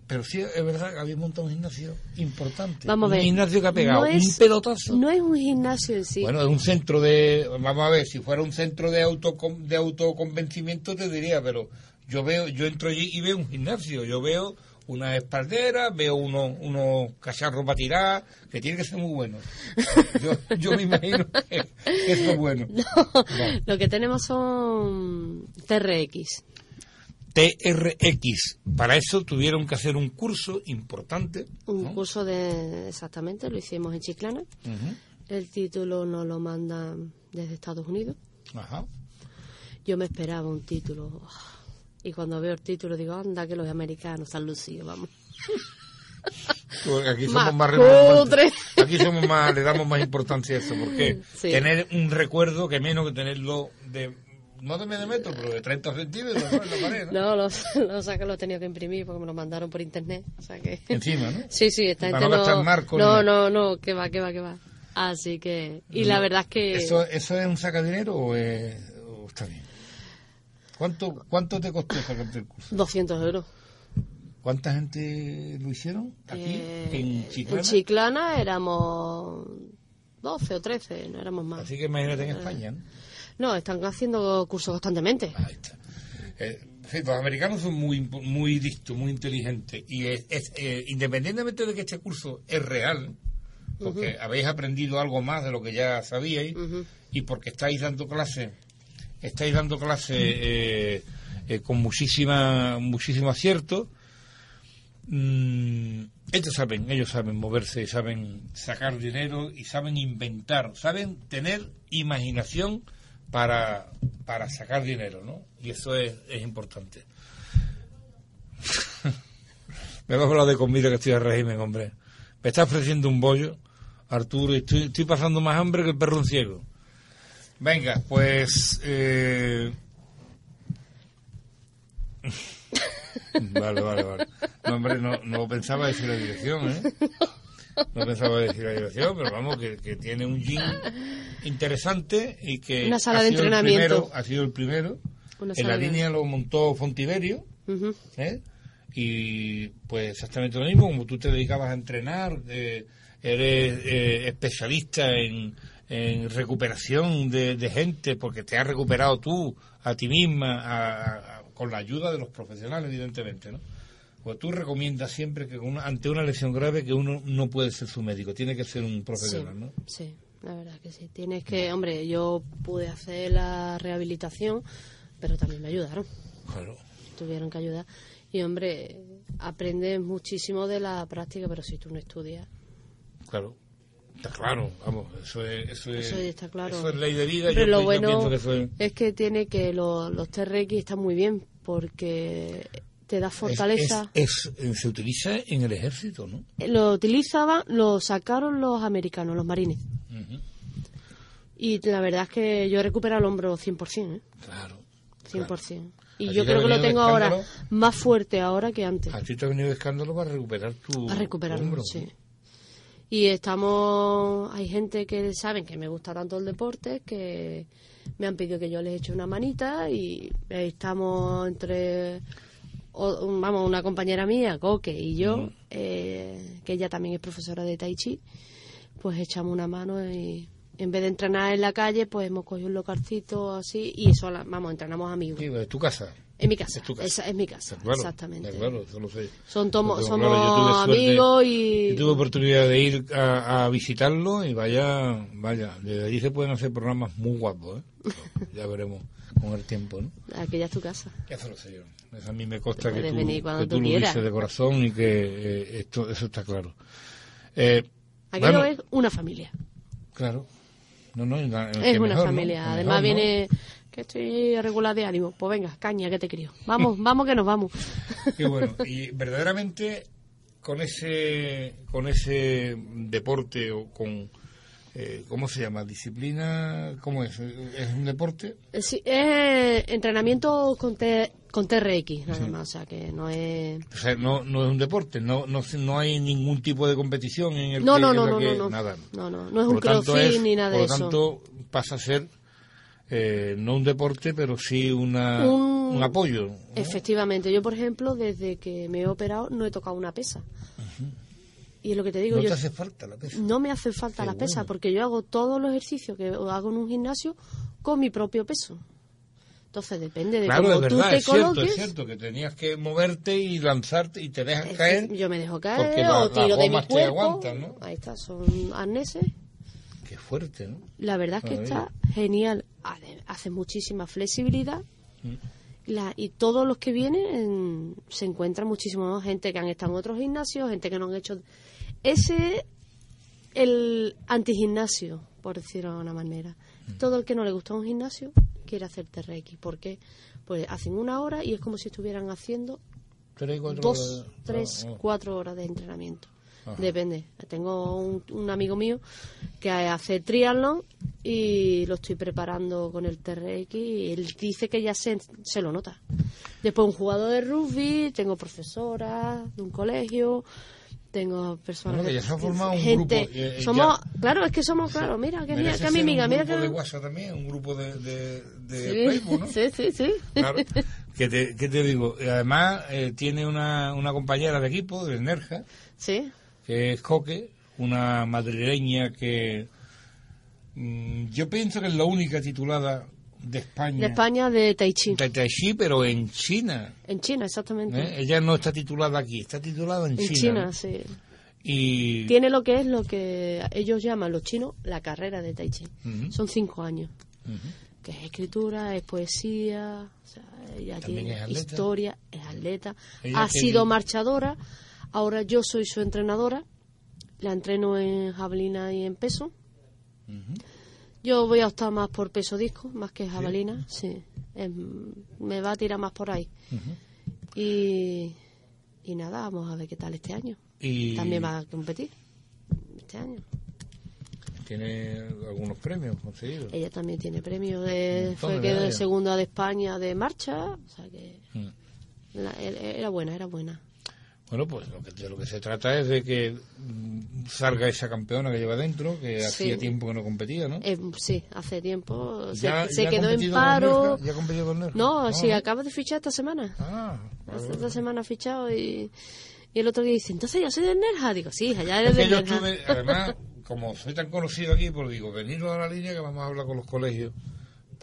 pero sí, es verdad que habéis montado un gimnasio importante. vamos a ver. Un gimnasio que ha pegado No es- un pelotazo. No es un gimnasio en sí. Bueno, es un centro de. Vamos a ver, si fuera un centro de, autocon- de autoconvencimiento te diría, pero yo veo, yo entro allí y veo un gimnasio. Yo veo una espaldera, veo unos unos cacharros para tirar, que tiene que ser muy buenos. Yo, yo me imagino que, eso es (laughs) bueno. Lo que tenemos son TRX. TRX. Para eso tuvieron que hacer un curso importante. Un ¿no? curso de, exactamente, lo hicimos en Chiclana. El título nos lo mandan desde Estados Unidos. Ajá. Yo me esperaba un título. Y cuando veo el título digo, anda, que los americanos están lucidos, vamos. Aquí Más somos más relevantes. Aquí somos más, le damos más importancia a eso. porque Sí. Tener un recuerdo que menos que tenerlo de, no de medio metro, pero de 30 centímetros ¿no? en la pared. ¿no? No, los, los que lo he tenido que imprimir porque me lo mandaron por internet. O sea que... Encima, ¿no? Sí, sí, esta Para no no... gastar marco no, no, no, que va, que va, que va. Así que... Y la verdad es que... ¿Eso, ¿Eso es un sacadinero o, es, o está bien? ¿Cuánto, ¿Cuánto te costó sacarte el curso? 200 euros. ¿Cuánta gente lo hicieron aquí? Eh, en Chiclana. En Chiclana éramos 12 o 13, no éramos más. Así que imagínate en España, ¿no? No, están haciendo cursos constantemente. Ahí está. Eh, los americanos son muy muy listos, muy inteligentes. Y es, es, eh, independientemente de que este curso es real, porque habéis aprendido algo más de lo que ya sabíais, y porque estáis dando clases, estáis dando clases eh, eh, con muchísima, muchísimo acierto, mm, ellos saben, ellos saben moverse, saben sacar dinero y saben inventar, saben tener imaginación para, para sacar dinero, ¿no? Y eso es, es importante. (laughs) Me vas a hablar de comida que estoy de régimen, hombre. Me está ofreciendo un bollo, Arturo, y estoy, estoy pasando más hambre que el perro en ciego. Venga, pues... eh, (laughs) vale, vale, vale. No, hombre, no, no pensaba decir la dirección, ¿eh? No pensaba decir la dirección, pero vamos, que, que tiene un gym interesante y que... Una sala ha de sido el entrenamiento. primero- ha sido el primero. Una en la línea lo montó Fontiverio. ¿eh? Y pues exactamente lo mismo, como tú te dedicabas a entrenar, eh, eres eh, especialista en, en recuperación de, de gente, porque te has recuperado tú a ti misma, a- a- con la ayuda de los profesionales, evidentemente, ¿no? Pues tú recomiendas siempre que una- ante una lesión grave que uno no puede ser su médico, tiene que ser un profesional, sí, ¿no? Sí, la verdad que sí. Tienes que, hombre, yo pude hacer la rehabilitación, pero también me ayudaron. Claro. Tuvieron que ayudar. Y, hombre, aprendes muchísimo de la práctica, pero si tú no estudias. Claro. Está claro, vamos, eso es, eso es, Eso está claro. eso es ley de vida. Pero yo, lo bueno que es- que tiene que lo- los TRX están muy bien porque te da fortaleza. Es, es- eh, se utiliza en el ejército, ¿no? Lo utilizaban, lo sacaron los americanos, los marines. Ujú. Y la verdad es que yo he recuperado el hombro 100%, ¿eh? Claro. 100%. Y ¿A yo creo que lo tengo ahora más fuerte ahora que antes. A ti te ha venido escándalo para recuperar tu a recuperarlo, hombro. sí. Y estamos, hay gente que saben que me gusta tanto el deporte que me han pedido que yo les eche una manita y estamos entre, o- vamos, una compañera mía, Coque, y yo, eh, que ella también es profesora de Tai Chi, pues echamos una mano y en vez de entrenar en la calle, pues hemos cogido un localcito así y sola, vamos, entrenamos amigos. Sí, es tu casa. En mi casa, Es tu casa. esa es mi casa, claro, exactamente. claro, eso sé. Son tomo- somos amigos y... Yo tuve oportunidad de ir a, a visitarlo y vaya, vaya, desde allí se pueden hacer programas muy guapos, ¿eh? ya veremos con el tiempo, ¿no? (laughs) Aquella es tu casa. Eso lo sé yo. Eso a mí me consta que tú, venir cuando que tú tú lo dices de corazón y que eh, esto, eso está claro. Eh, Aquello bueno, es una familia. Claro. No, no, Es que una familia. Además mejor, ¿no? Que estoy regular de ánimo. Pues venga, caña que te crío. Vamos, (laughs) vamos que nos vamos. Qué bueno. (laughs) Y verdaderamente con ese con ese deporte o con eh, ¿cómo se llama? Disciplina, ¿cómo es? ¿Es un deporte? Eh, Sí, es entrenamiento con, T- con TRX, nada más. O sea, que no es... O sea, no, no es un deporte, no, no, no hay ningún tipo de competición en el No, que, no, no, no, que- no, no. nada. No, no, no es Por un crossfit ni nada de Por eso. lo tanto, pasa a ser eh, no un deporte, pero sí una, Un- un apoyo. ¿no? Efectivamente, yo por ejemplo, desde que me he operado no he tocado una pesa. Y es lo que te digo, No yo te hace falta la pesa. no me hace falta Qué la pesa porque yo hago todos los ejercicios que hago en un gimnasio con mi propio peso. Entonces depende de Claro, cómo es tú verdad, te es cierto, coloques. es cierto, que tenías que moverte y lanzarte y te dejas Es caer. Yo me dejo porque caer la- o las tiro de mi gomas te cuerpo. aguantan, ¿no? Ahí está, son arneses. Qué fuerte, ¿no? La verdad es que Maravilla. está genial. Hace- muchísima flexibilidad. Mm. La- y todos los que vienen se encuentran muchísimo ¿no? gente que han estado en otros gimnasios, gente que no han hecho. Ese es el antigimnasio, por decirlo de alguna manera. Mm. Todo el que no le gusta un gimnasio quiere hacer TRX. ¿Por qué? Pues hacen una hora y es como si estuvieran haciendo Tres, cuatro dos, horas. tres, cuatro horas de entrenamiento. Ajá. Depende. Tengo un, un amigo mío que hace triatlón y lo estoy preparando con el TRX y él dice que ya se, se lo nota. Después un jugador de rugby, tengo profesoras de un colegio, tengo personas Bueno, que ya se ha formado un gente. grupo, eh, eh, somos, ya- claro, es que somos, claro, mira, que, mira, que a mi amiga, un mira grupo que... de WhatsApp también, un grupo de, de, de Sí, Facebook, ¿no? sí, sí, sí. Claro. (laughs) ¿Qué te, qué te digo? Además, eh, tiene una, una compañera de equipo, de Nerja, Sí, que es Coque, una madrileña que mm, yo pienso que es la única titulada de España. de España, de Tai Chi. de Tai Chi, pero en China. En China, exactamente. ¿eh? Ella no está titulada aquí, está titulada en, En China. China, ¿no? sí. Y Tiene lo que es lo que ellos llaman los chinos la carrera de Tai Chi. Ujú. Son cinco años. Que es escritura, es poesía, o sea, ella tiene es historia, es atleta. Ella ha sido marchadora. Ahora yo soy su entrenadora. La entreno en jabalina y en peso. Yo voy a optar más por peso disco, más que jabalina. Sí. Em, me va a tirar más por ahí. Y, y nada, vamos a ver qué tal este año. y También va a competir este año. tiene algunos premios conseguidos. Ella también tiene premio. De, fue de quedó medallas. segunda de España de marcha. O sea que Mm. la- e- era buena, era buena. Bueno, pues lo que, de lo que se trata es de que mm, salga esa campeona que lleva dentro, que Sí. hacía tiempo que no competía, ¿no? Eh, sí, hace tiempo se, Ya- se ya quedó en paro. ¿Ya competido con Nerja? No, sí, ¿no? acaba de fichar esta semana. Ah, vale, Esta vale. semana ha fichado y, y el otro día dice, entonces yo soy de Nerja. Digo, sí, allá eres Es de yo Nerja. estuve, además, como soy tan conocido aquí, pues digo, veniros a la línea que vamos a hablar con los colegios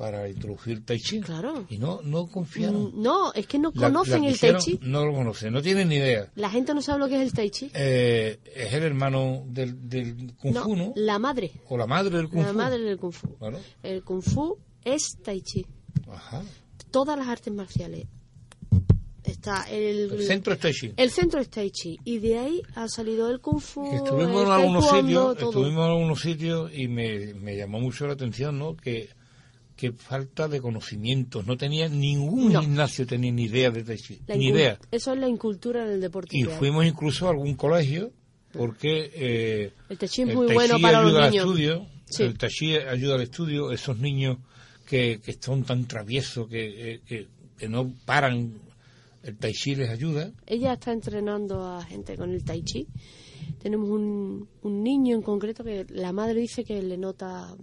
para introducir Tai Chi. Claro. Y no, no confiaron. Mm, No, es que no La- conocen la el Tai Chi. No lo conocen, no tienen ni idea. La gente no sabe lo que es el Tai Chi. Eh, es el hermano del, del Kung No, Fu, ¿no? la madre. O la madre del Kung La Fu. madre del Kung Fu. Claro. El Kung Fu es Tai Chi. Ajá. Todas las artes marciales. Está el, El centro es Tai Chi. el centro es Tai Chi. Y de ahí ha salido el Kung Fu. Estuvimos el en algunos sitios, estuvimos en algunos sitios y me, me llamó mucho la atención, ¿no? Que, que falta de conocimientos. No tenía ningún No. gimnasio tenía ni idea de Tai Chi, La ni idea. Eso es la incultura del deporte. Y fuimos incluso a algún colegio porque eh, El Tai Chi es muy bueno para ayuda los al niños. estudio, Sí. el Tai Chi ayuda al estudio, esos niños que, que son tan traviesos, que, eh, que, que no paran, el tai chi les ayuda. Ella está entrenando a gente con el tai chi. Tenemos un, un niño en concreto que la madre dice que le nota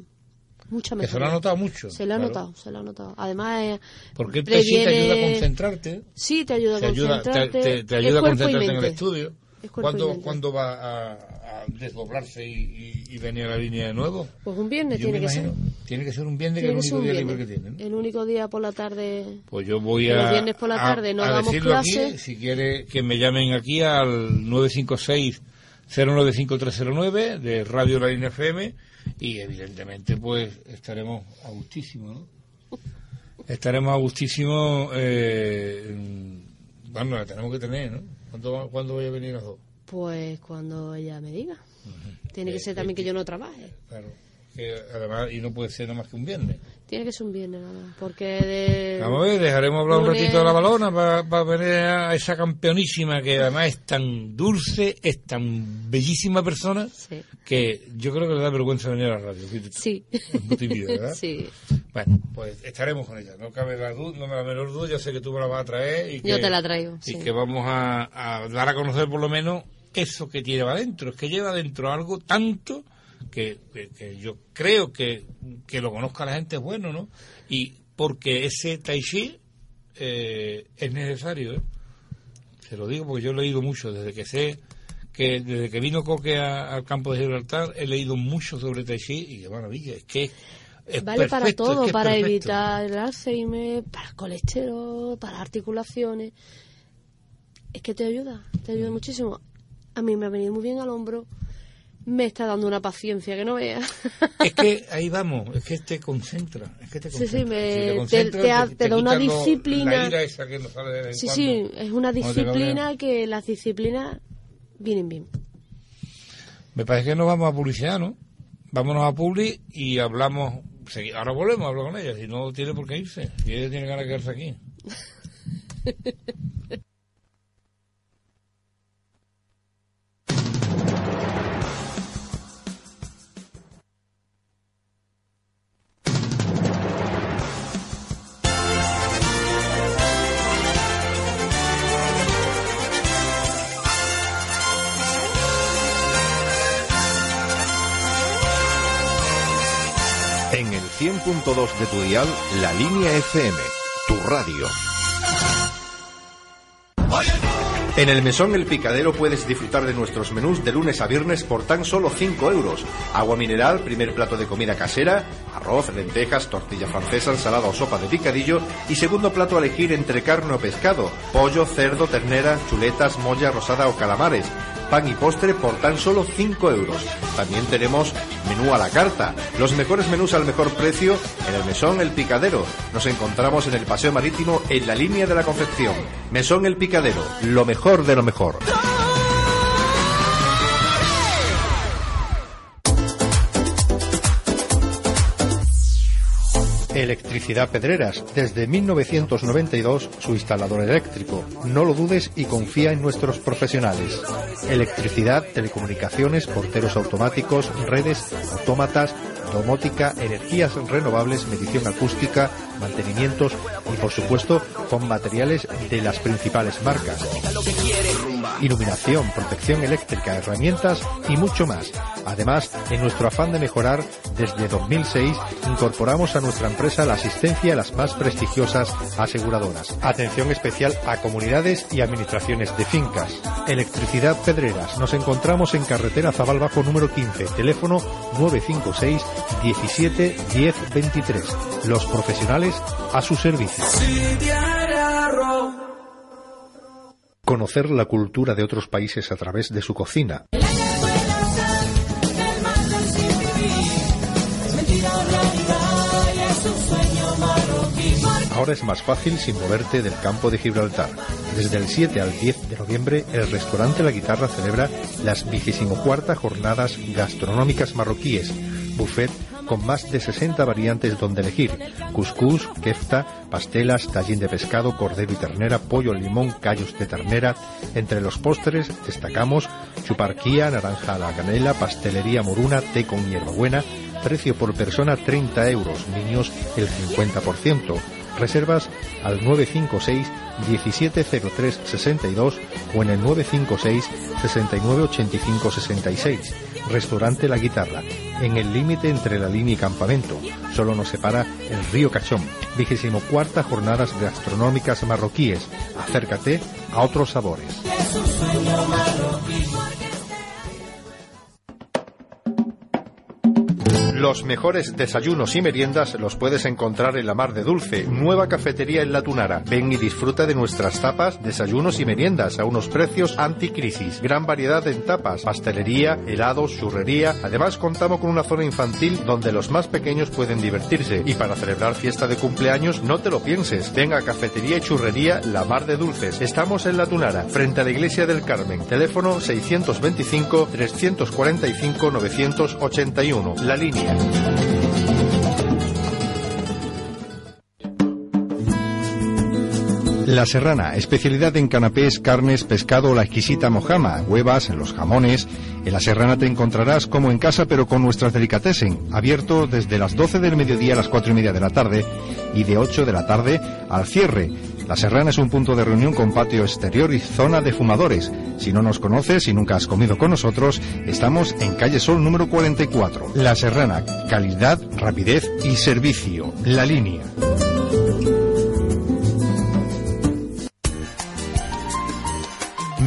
mucha Que mejor. se lo ha notado mucho. Se lo ha claro. notado, se lo ha notado. Además, eh, Porque el chi te previene- ayuda a concentrarte. Sí, te ayuda a te te, concentrarte. te- te Es ayuda a concentrarte en el estudio. ¿Cuándo. ¿Cuándo va a, a desdoblarse y, y- y venir a la línea de nuevo? Pues un viernes tiene que ser. Tiene que ser un viernes, que que es el único día libre que tiene. ¿no? El único día por la tarde. Pues yo voy a, viernes por la a- tarde no a damos decirlo aquí, si quiere que me llamen aquí al 956 095309 de Radio La Línea FM y evidentemente pues estaremos a gustísimo, ¿no? Estaremos a gustísimo, eh, bueno, la tenemos que tener, ¿no? ¿Cuándo, ¿Cuándo voy a venir los dos? Pues cuando ella me diga. Tiene que Eh, ser también que yo no trabaje. Claro. Que además, y no puede ser nada más que un viernes. Tiene que ser un viernes nada más. Porque de. Vamos a ver, dejaremos hablar un ratito de la balona para ver a esa campeonísima que además es tan dulce, es tan bellísima persona Sí. que yo creo que le da vergüenza venir a la radio. Sí. Es muy tímida, ¿verdad? sí. Bueno, pues estaremos con ella. No cabe la, duda, no me la menor duda. Yo sé que tú me la vas a traer. Y que, Yo te la traigo, Y sí. que vamos a, a dar a conocer por lo menos eso que lleva adentro. Es que lleva adentro algo tanto que, que- que yo creo que, que lo conozca la gente es bueno, ¿no? Y porque ese tai chi eh, es necesario, ¿eh? Se lo digo porque yo he leído mucho desde que sé que desde que vino Coque a- al campo de Gibraltar he leído mucho sobre tai chi y qué maravilla, es que es Vale para es todo, que para perfecto. evitar el Alzheimer, para el colesterol, para articulaciones. Es que te ayuda, te ayuda muchísimo. A mí me ha venido muy bien al hombro. Me está dando una paciencia que no veas. (laughs) Es que ahí vamos, es que te concentra, es que te Sí, sí, concentra. me- Si te- te ha- te da una disciplina. La ira que nos sale de Sí, cuando. sí, es una te disciplina que las disciplinas vienen bien. Me parece que nos vamos a publicidad, ¿no? Vámonos a Publi y hablamos. Ahora volvemos a hablar con ella, si no tiene por qué irse. Si ella tiene ganas de quedarse aquí. (laughs) 100.2 de tu dial, la línea FM, tu radio. En el Mesón El Picadero puedes disfrutar de nuestros menús de lunes a viernes por tan solo 5 euros. Agua mineral, primer plato de comida casera, arroz, lentejas, tortilla francesa, ensalada o sopa de picadillo y segundo plato a elegir entre carne o pescado, pollo, cerdo, ternera, chuletas, molla rosada o calamares. Pan y postre por tan solo 5 euros. También tenemos menú a la carta. Los mejores menús al mejor precio en el Mesón El Picadero. Nos encontramos en el Paseo Marítimo en la línea de la confección. Mesón El Picadero, lo mejor de lo mejor. Electricidad Pedreras, desde 1992 su instalador eléctrico. No lo dudes y confía en nuestros profesionales. Electricidad, telecomunicaciones, porteros automáticos, redes, autómatas, domótica, energías renovables, medición acústica, mantenimientos y por supuesto con materiales de las principales marcas. Iluminación, protección eléctrica, herramientas y mucho más. Además, en nuestro afán de mejorar, desde 2006 incorporamos a nuestra empresa la asistencia a las más prestigiosas aseguradoras. Atención especial a comunidades y administraciones de fincas. Electricidad Pedreras. Nos encontramos en carretera Zabal Bajo número 15, teléfono 956 17 10 23. Los profesionales a su servicio. Conocer la cultura de otros países a través de su cocina. Ahora es más fácil sin moverte del campo de Gibraltar. Desde el 7 al 10 de noviembre, el restaurante La Guitarra celebra las 24 jornadas gastronómicas marroquíes, buffet con más de 60 variantes donde elegir. Cuscús, kefta, pastelas, tallín de pescado, cordero y ternera, pollo limón, callos de ternera. Entre los postres destacamos chuparquía, naranja a la canela, pastelería moruna, té con hierbabuena, precio por persona 30 euros, niños el 50%. Reservas al 956 1703 62 o en el 956 69 85 66. Restaurante La Guitarra, en el límite entre la línea y campamento. Solo nos separa el río Cachón. Vigésimo cuarta jornadas gastronómicas marroquíes. Acércate a otros sabores. Los mejores desayunos y meriendas los puedes encontrar en la Mar de Dulce, nueva cafetería en La Tunara. Ven y disfruta de nuestras tapas, desayunos y meriendas a unos precios anticrisis. Gran variedad en tapas, pastelería, helados, churrería. Además contamos con una zona infantil donde los más pequeños pueden divertirse. Y para celebrar fiesta de cumpleaños, no te lo pienses. Ven a Cafetería y Churrería La Mar de Dulces. Estamos en La Tunara, frente a la Iglesia del Carmen. Teléfono 625 345 981. La línea. La Serrana, especialidad en canapés, carnes, pescado, la exquisita mojama, huevas, los jamones. En La Serrana te encontrarás como en casa pero con nuestras delicatessen, abierto desde las 12 del mediodía a las 4 y media de la tarde y de 8 de la tarde al cierre. La Serrana es un punto de reunión con patio exterior y zona de fumadores. Si no nos conoces y nunca has comido con nosotros, estamos en calle Sol número 44. La Serrana, calidad, rapidez y servicio. La línea.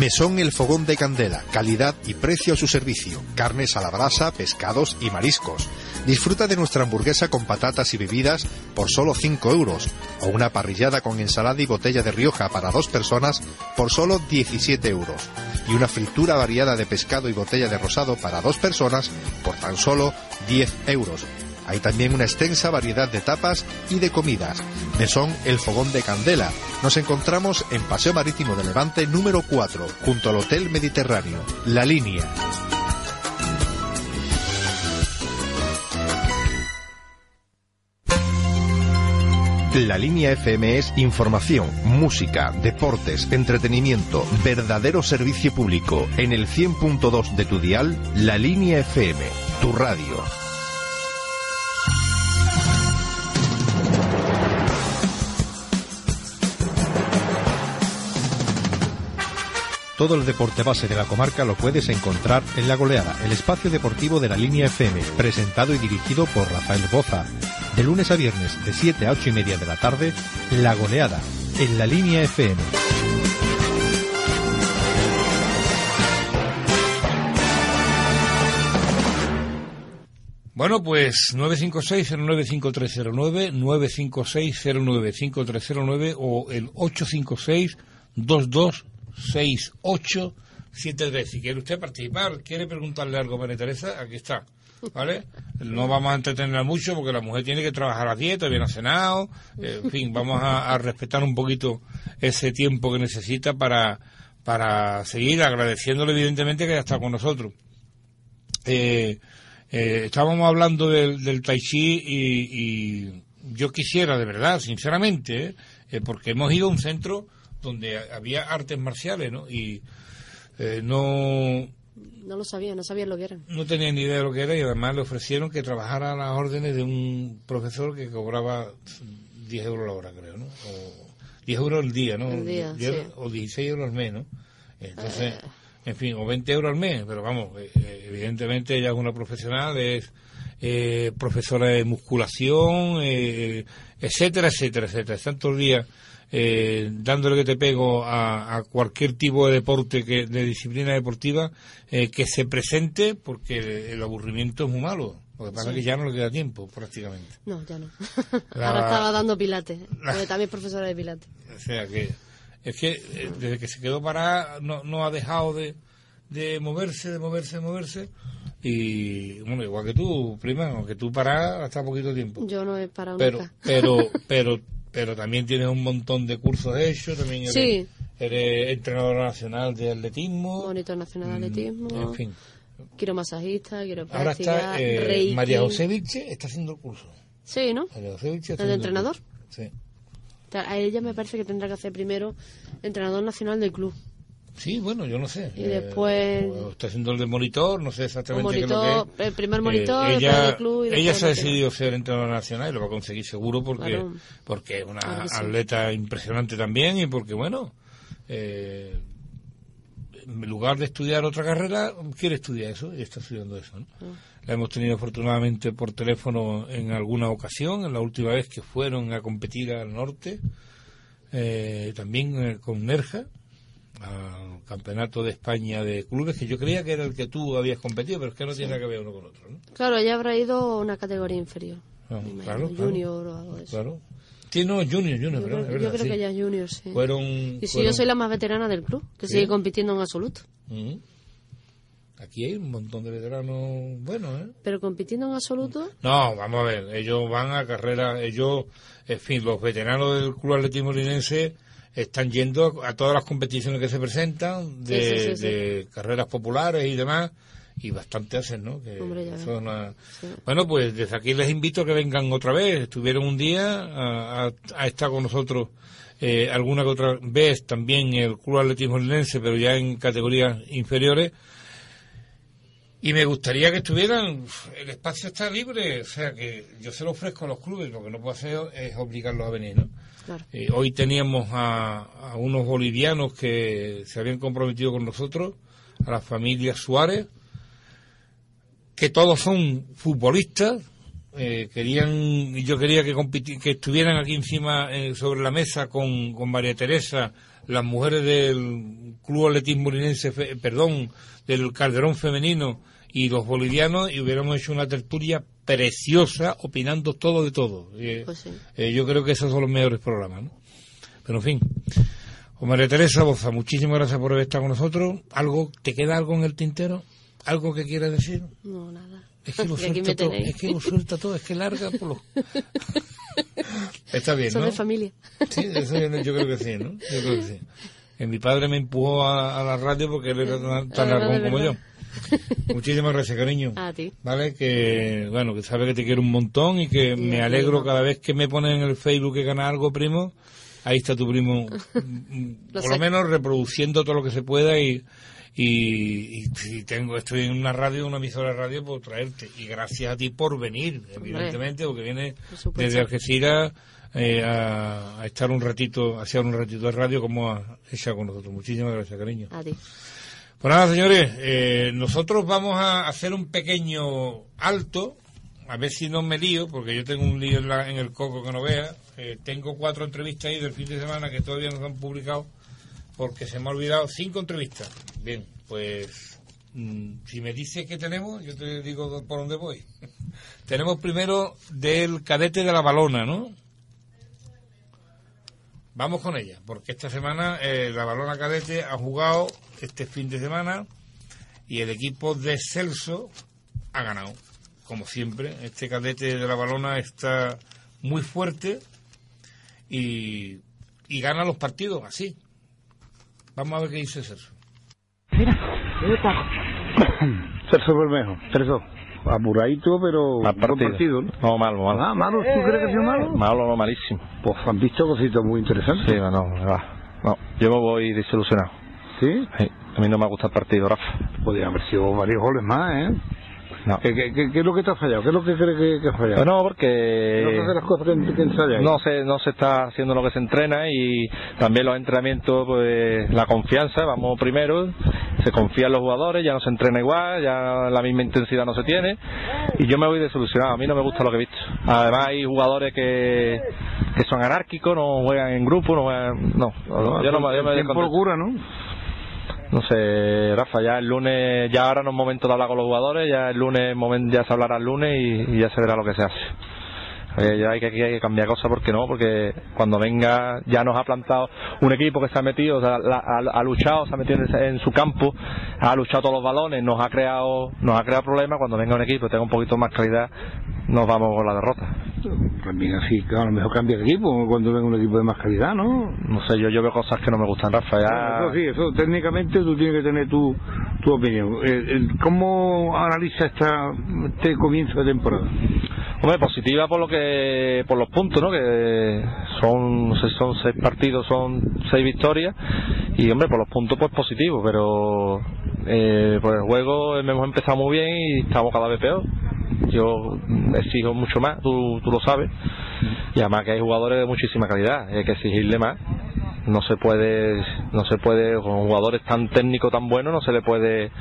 Mesón El Fogón de Candela, calidad y precio a su servicio. Carnes a la brasa, pescados y mariscos. Disfruta de nuestra hamburguesa con patatas y bebidas por solo 5 euros. O una parrillada con ensalada y botella de Rioja para dos personas por solo 17 euros. Y una fritura variada de pescado y botella de rosado para dos personas por tan solo 10 euros. Hay también una extensa variedad de tapas y de comidas. Mesón El Fogón de Candela. Nos encontramos en Paseo Marítimo de Levante número 4, junto al Hotel Mediterráneo. La línea. La línea FM es información, música, deportes, entretenimiento, verdadero servicio público. En el 100.2 de tu dial, La línea FM, tu radio. Todo el deporte base de la comarca lo puedes encontrar en La Goleada, el espacio deportivo de la línea FM, presentado y dirigido por Rafael Boza. De lunes a viernes, de 7 a 8 y media de la tarde, La Goleada, en la línea FM. Bueno, pues 956-095309, 956-095309 o el 856-226873. Si quiere usted participar, quiere preguntarle algo María Teresa, aquí está. ¿Vale? No vamos a entretenerla mucho porque la mujer tiene que trabajar a dieta, bien ha cenado. eh, en fin, vamos a, respetar un poquito ese tiempo que necesita para, para seguir agradeciéndole, evidentemente, que haya estado con nosotros. Eh, eh, estábamos hablando del, del tai chi y, yo quisiera, de verdad, sinceramente, eh, porque hemos ido a un centro donde ha- había artes marciales, ¿no? Y eh, no, No lo sabía, no sabía lo que eran. no tenía ni idea de lo que era y además le ofrecieron que trabajara a las órdenes de un profesor que cobraba 10 euros la hora, creo, ¿no? O 10 euros al día, ¿no? Al día, 10 sí. O 16 euros al mes, ¿no? Entonces, en fin, o 20 euros al mes, pero vamos, eh, eh, evidentemente ella es una profesional, es eh, profesora de musculación, eh, etcétera, etcétera, etcétera. Están todo el día eh, dándole que te pego a, a cualquier tipo de deporte, que de disciplina deportiva, eh, que se presente, porque el aburrimiento es muy malo. Lo que pasa es que ya no le queda tiempo, prácticamente. No, ya no. (laughs) La- Ahora estaba dando pilates, La- porque también es profesora de pilates. O sea que es que eh, desde que se quedó parada no, no ha dejado de, de moverse, de moverse, de moverse. Y bueno, igual que tú, prima, aunque tú parada hasta poquito tiempo. Yo no he parado Pero, nunca. pero, (laughs) pero, pero también tienes un montón de cursos hechos, también eres, Sí. eres entrenadora nacional de atletismo. Monitor nacional de atletismo, Mm, En fin. quiromasajista, Ahora quiropráctica, está eh. María José Vilche está haciendo el curso. Sí, ¿no? María José Vilche está ¿El de entrenador? Sí. A ella me parece que tendrá que hacer primero entrenador nacional del club. Sí, bueno, yo no sé. Y después- o está haciendo el de monitor, no sé exactamente Un qué es lo monitor, que es. el primer monitor, Eh, ella, club y ella se ha decidido ser entrenadora nacional y lo va a conseguir seguro porque, Claro. porque es una Claro que sí. atleta impresionante también y porque, bueno, eh, en lugar de estudiar otra carrera, quiere estudiar eso y está estudiando eso. ¿no? La hemos tenido afortunadamente por teléfono en alguna ocasión, en la última vez que fueron a competir al norte, eh, también eh, con Nerja, al Campeonato de España de Clubes, que yo creía que era el que tú habías competido, pero es que no tiene nada que ver uno con otro. ¿no? Claro, ella habrá ido a una categoría inferior. Ah, claro, claro. junior o algo de eso. Claro. Sí, no, Junior, Junior, Yo, ¿verdad? creo, Es yo verdad, creo sí. que es junior, sí. Fueron, y si fueron- yo soy la más veterana del club, que Sí. sigue compitiendo en absoluto. Ujú. Aquí hay un montón de veteranos buenos, ¿eh? Pero compitiendo en absoluto, No, vamos a ver, ellos van a carreras, ellos, en fin, los veteranos del Club Atletismo Linense están yendo a todas las competiciones que se presentan, de, Sí, sí, sí, sí. de carreras populares y demás, y bastante hacen, ¿no? Que Hombre, una- Sí. Bueno, pues desde aquí les invito a que vengan otra vez, estuvieron un día, a, a- a estar con nosotros eh, alguna que otra vez también el Club Atletismo Linense, pero ya en categorías inferiores, y me gustaría que estuvieran, el espacio está libre, o sea que yo se lo ofrezco a los clubes, lo que no puedo hacer es obligarlos a venir, ¿no? Eh, hoy teníamos a, unos bolivianos que se habían comprometido con nosotros, a la familia Suárez, que todos son futbolistas, eh, querían, yo quería que, que estuvieran aquí encima eh, sobre la mesa con, María Teresa, las mujeres del Club Atletismo Linense, fe- perdón, del Calderón Femenino y los bolivianos, y hubiéramos hecho una tertulia preciosa, opinando todo de todo. Eh, Pues sí. eh, yo creo que esos son los mejores programas, ¿no? Pero en fin. Pues María Teresa Boza, muchísimas gracias por haber estado con nosotros. ¿Algo, ¿Te queda algo en el tintero? ¿Algo que quieras decir? No, nada. Es que lo (laughs) suelta todo, es que lo suelta todo, es que larga por. (laughs) Está bien, Son ¿no? de familia. Sí, eso yo, yo creo que sí, ¿no? Yo creo que sí. Que (laughs) mi padre me empujó a, a la radio porque él era tan, tan Ah, largón como yo. (laughs) Muchísimas gracias, cariño. A ti. Vale, que bueno, que sabe que te quiero un montón y que Sí, me a alegro cada vez que me ponen en el Facebook que gana algo, primo. Ahí está tu primo, (laughs) mm, Lo por lo menos reproduciendo todo lo que se pueda y, y, si tengo, estoy en una radio, una emisora de radio, por traerte. Y gracias a ti por venir, evidentemente, porque viene Por supuesto. desde Algeciras eh, a, a estar un ratito, a hacer un ratito de radio como ha hecho con nosotros. Muchísimas gracias, cariño. A ti. Pues nada, señores, eh, nosotros vamos a hacer un pequeño alto, a ver si no me lío, porque yo tengo un lío en, la- en el coco que no vea. Eh, tengo cuatro entrevistas ahí del fin de semana que todavía no se han publicado, porque se me ha olvidado cinco entrevistas. Bien, pues mm, si me dices que tenemos, yo te digo por dónde voy. (laughs) tenemos primero del cadete de la balona, ¿no? Vamos con ella, porque esta semana eh, la balona cadete ha jugado este fin de semana y el equipo de Celso ha ganado. Como siempre, este cadete de la balona está muy fuerte y, y gana los partidos así. Vamos a ver qué dice Celso. Celso Bermejo, Celso. Apuradito, pero Mal partido. partido, ¿no? No, malo, malo. Ah, malo, ¿tú crees que ha sido malo? Malo, no, malísimo. Pues han visto cositas muy interesantes. Sí, no, no. No, yo me voy desilusionado. ¿Sí? Sí, a mí no me gusta el partido, Rafa. Podrían haber sido varios goles más, ¿eh? No. ¿Qué, qué, qué- qué es lo que te ha fallado? ¿Qué es lo que crees que, que ha fallado? No, ¿No porque haces las cosas que, que ensayas? no se, no se está haciendo lo que se entrena y también los entrenamientos, pues la confianza, vamos primero, se confía en los jugadores, ya no se entrena igual, ya la misma intensidad no se tiene y yo me voy desilusionado, a mí no me gusta lo que he visto. Además hay jugadores que, que son anárquicos, no juegan en grupo, no juegan, no, yo no me, yo me lo cura, ¿no? No sé, Rafa, ya el lunes, ya ahora no es momento de hablar con los jugadores, ya el lunes ya se hablará el lunes y, y ya se verá lo que se hace. Eh, ya hay que, hay que cambiar cosas, porque no? Porque cuando venga, ya nos ha plantado un equipo que se ha metido, o sea, la- ha, ha luchado, se ha metido en, en su campo, ha luchado todos los balones, nos ha creado, nos ha creado problemas. Cuando venga un equipo que tenga un poquito más calidad, nos vamos con la derrota. También así, claro, a lo mejor cambia de equipo cuando venga un equipo de más calidad, ¿no? No sé, yo, yo veo cosas que no me gustan, Rafa. Ya... Eso sí, eso técnicamente tú tienes que tener tu, tu opinión. El- el- ¿Cómo analiza esta, este comienzo de temporada? Hombre, positiva por lo que, por los puntos, ¿no? Que son, son seis partidos, son seis victorias y hombre, por los puntos pues positivo, pero eh, por el juego hemos empezado muy bien y estamos cada vez peor. Yo exijo mucho más, tú, tú lo sabes, y además que hay jugadores de muchísima calidad, hay que exigirle más. No se puede, no se puede, con jugadores tan técnicos, tan buenos, no se le puede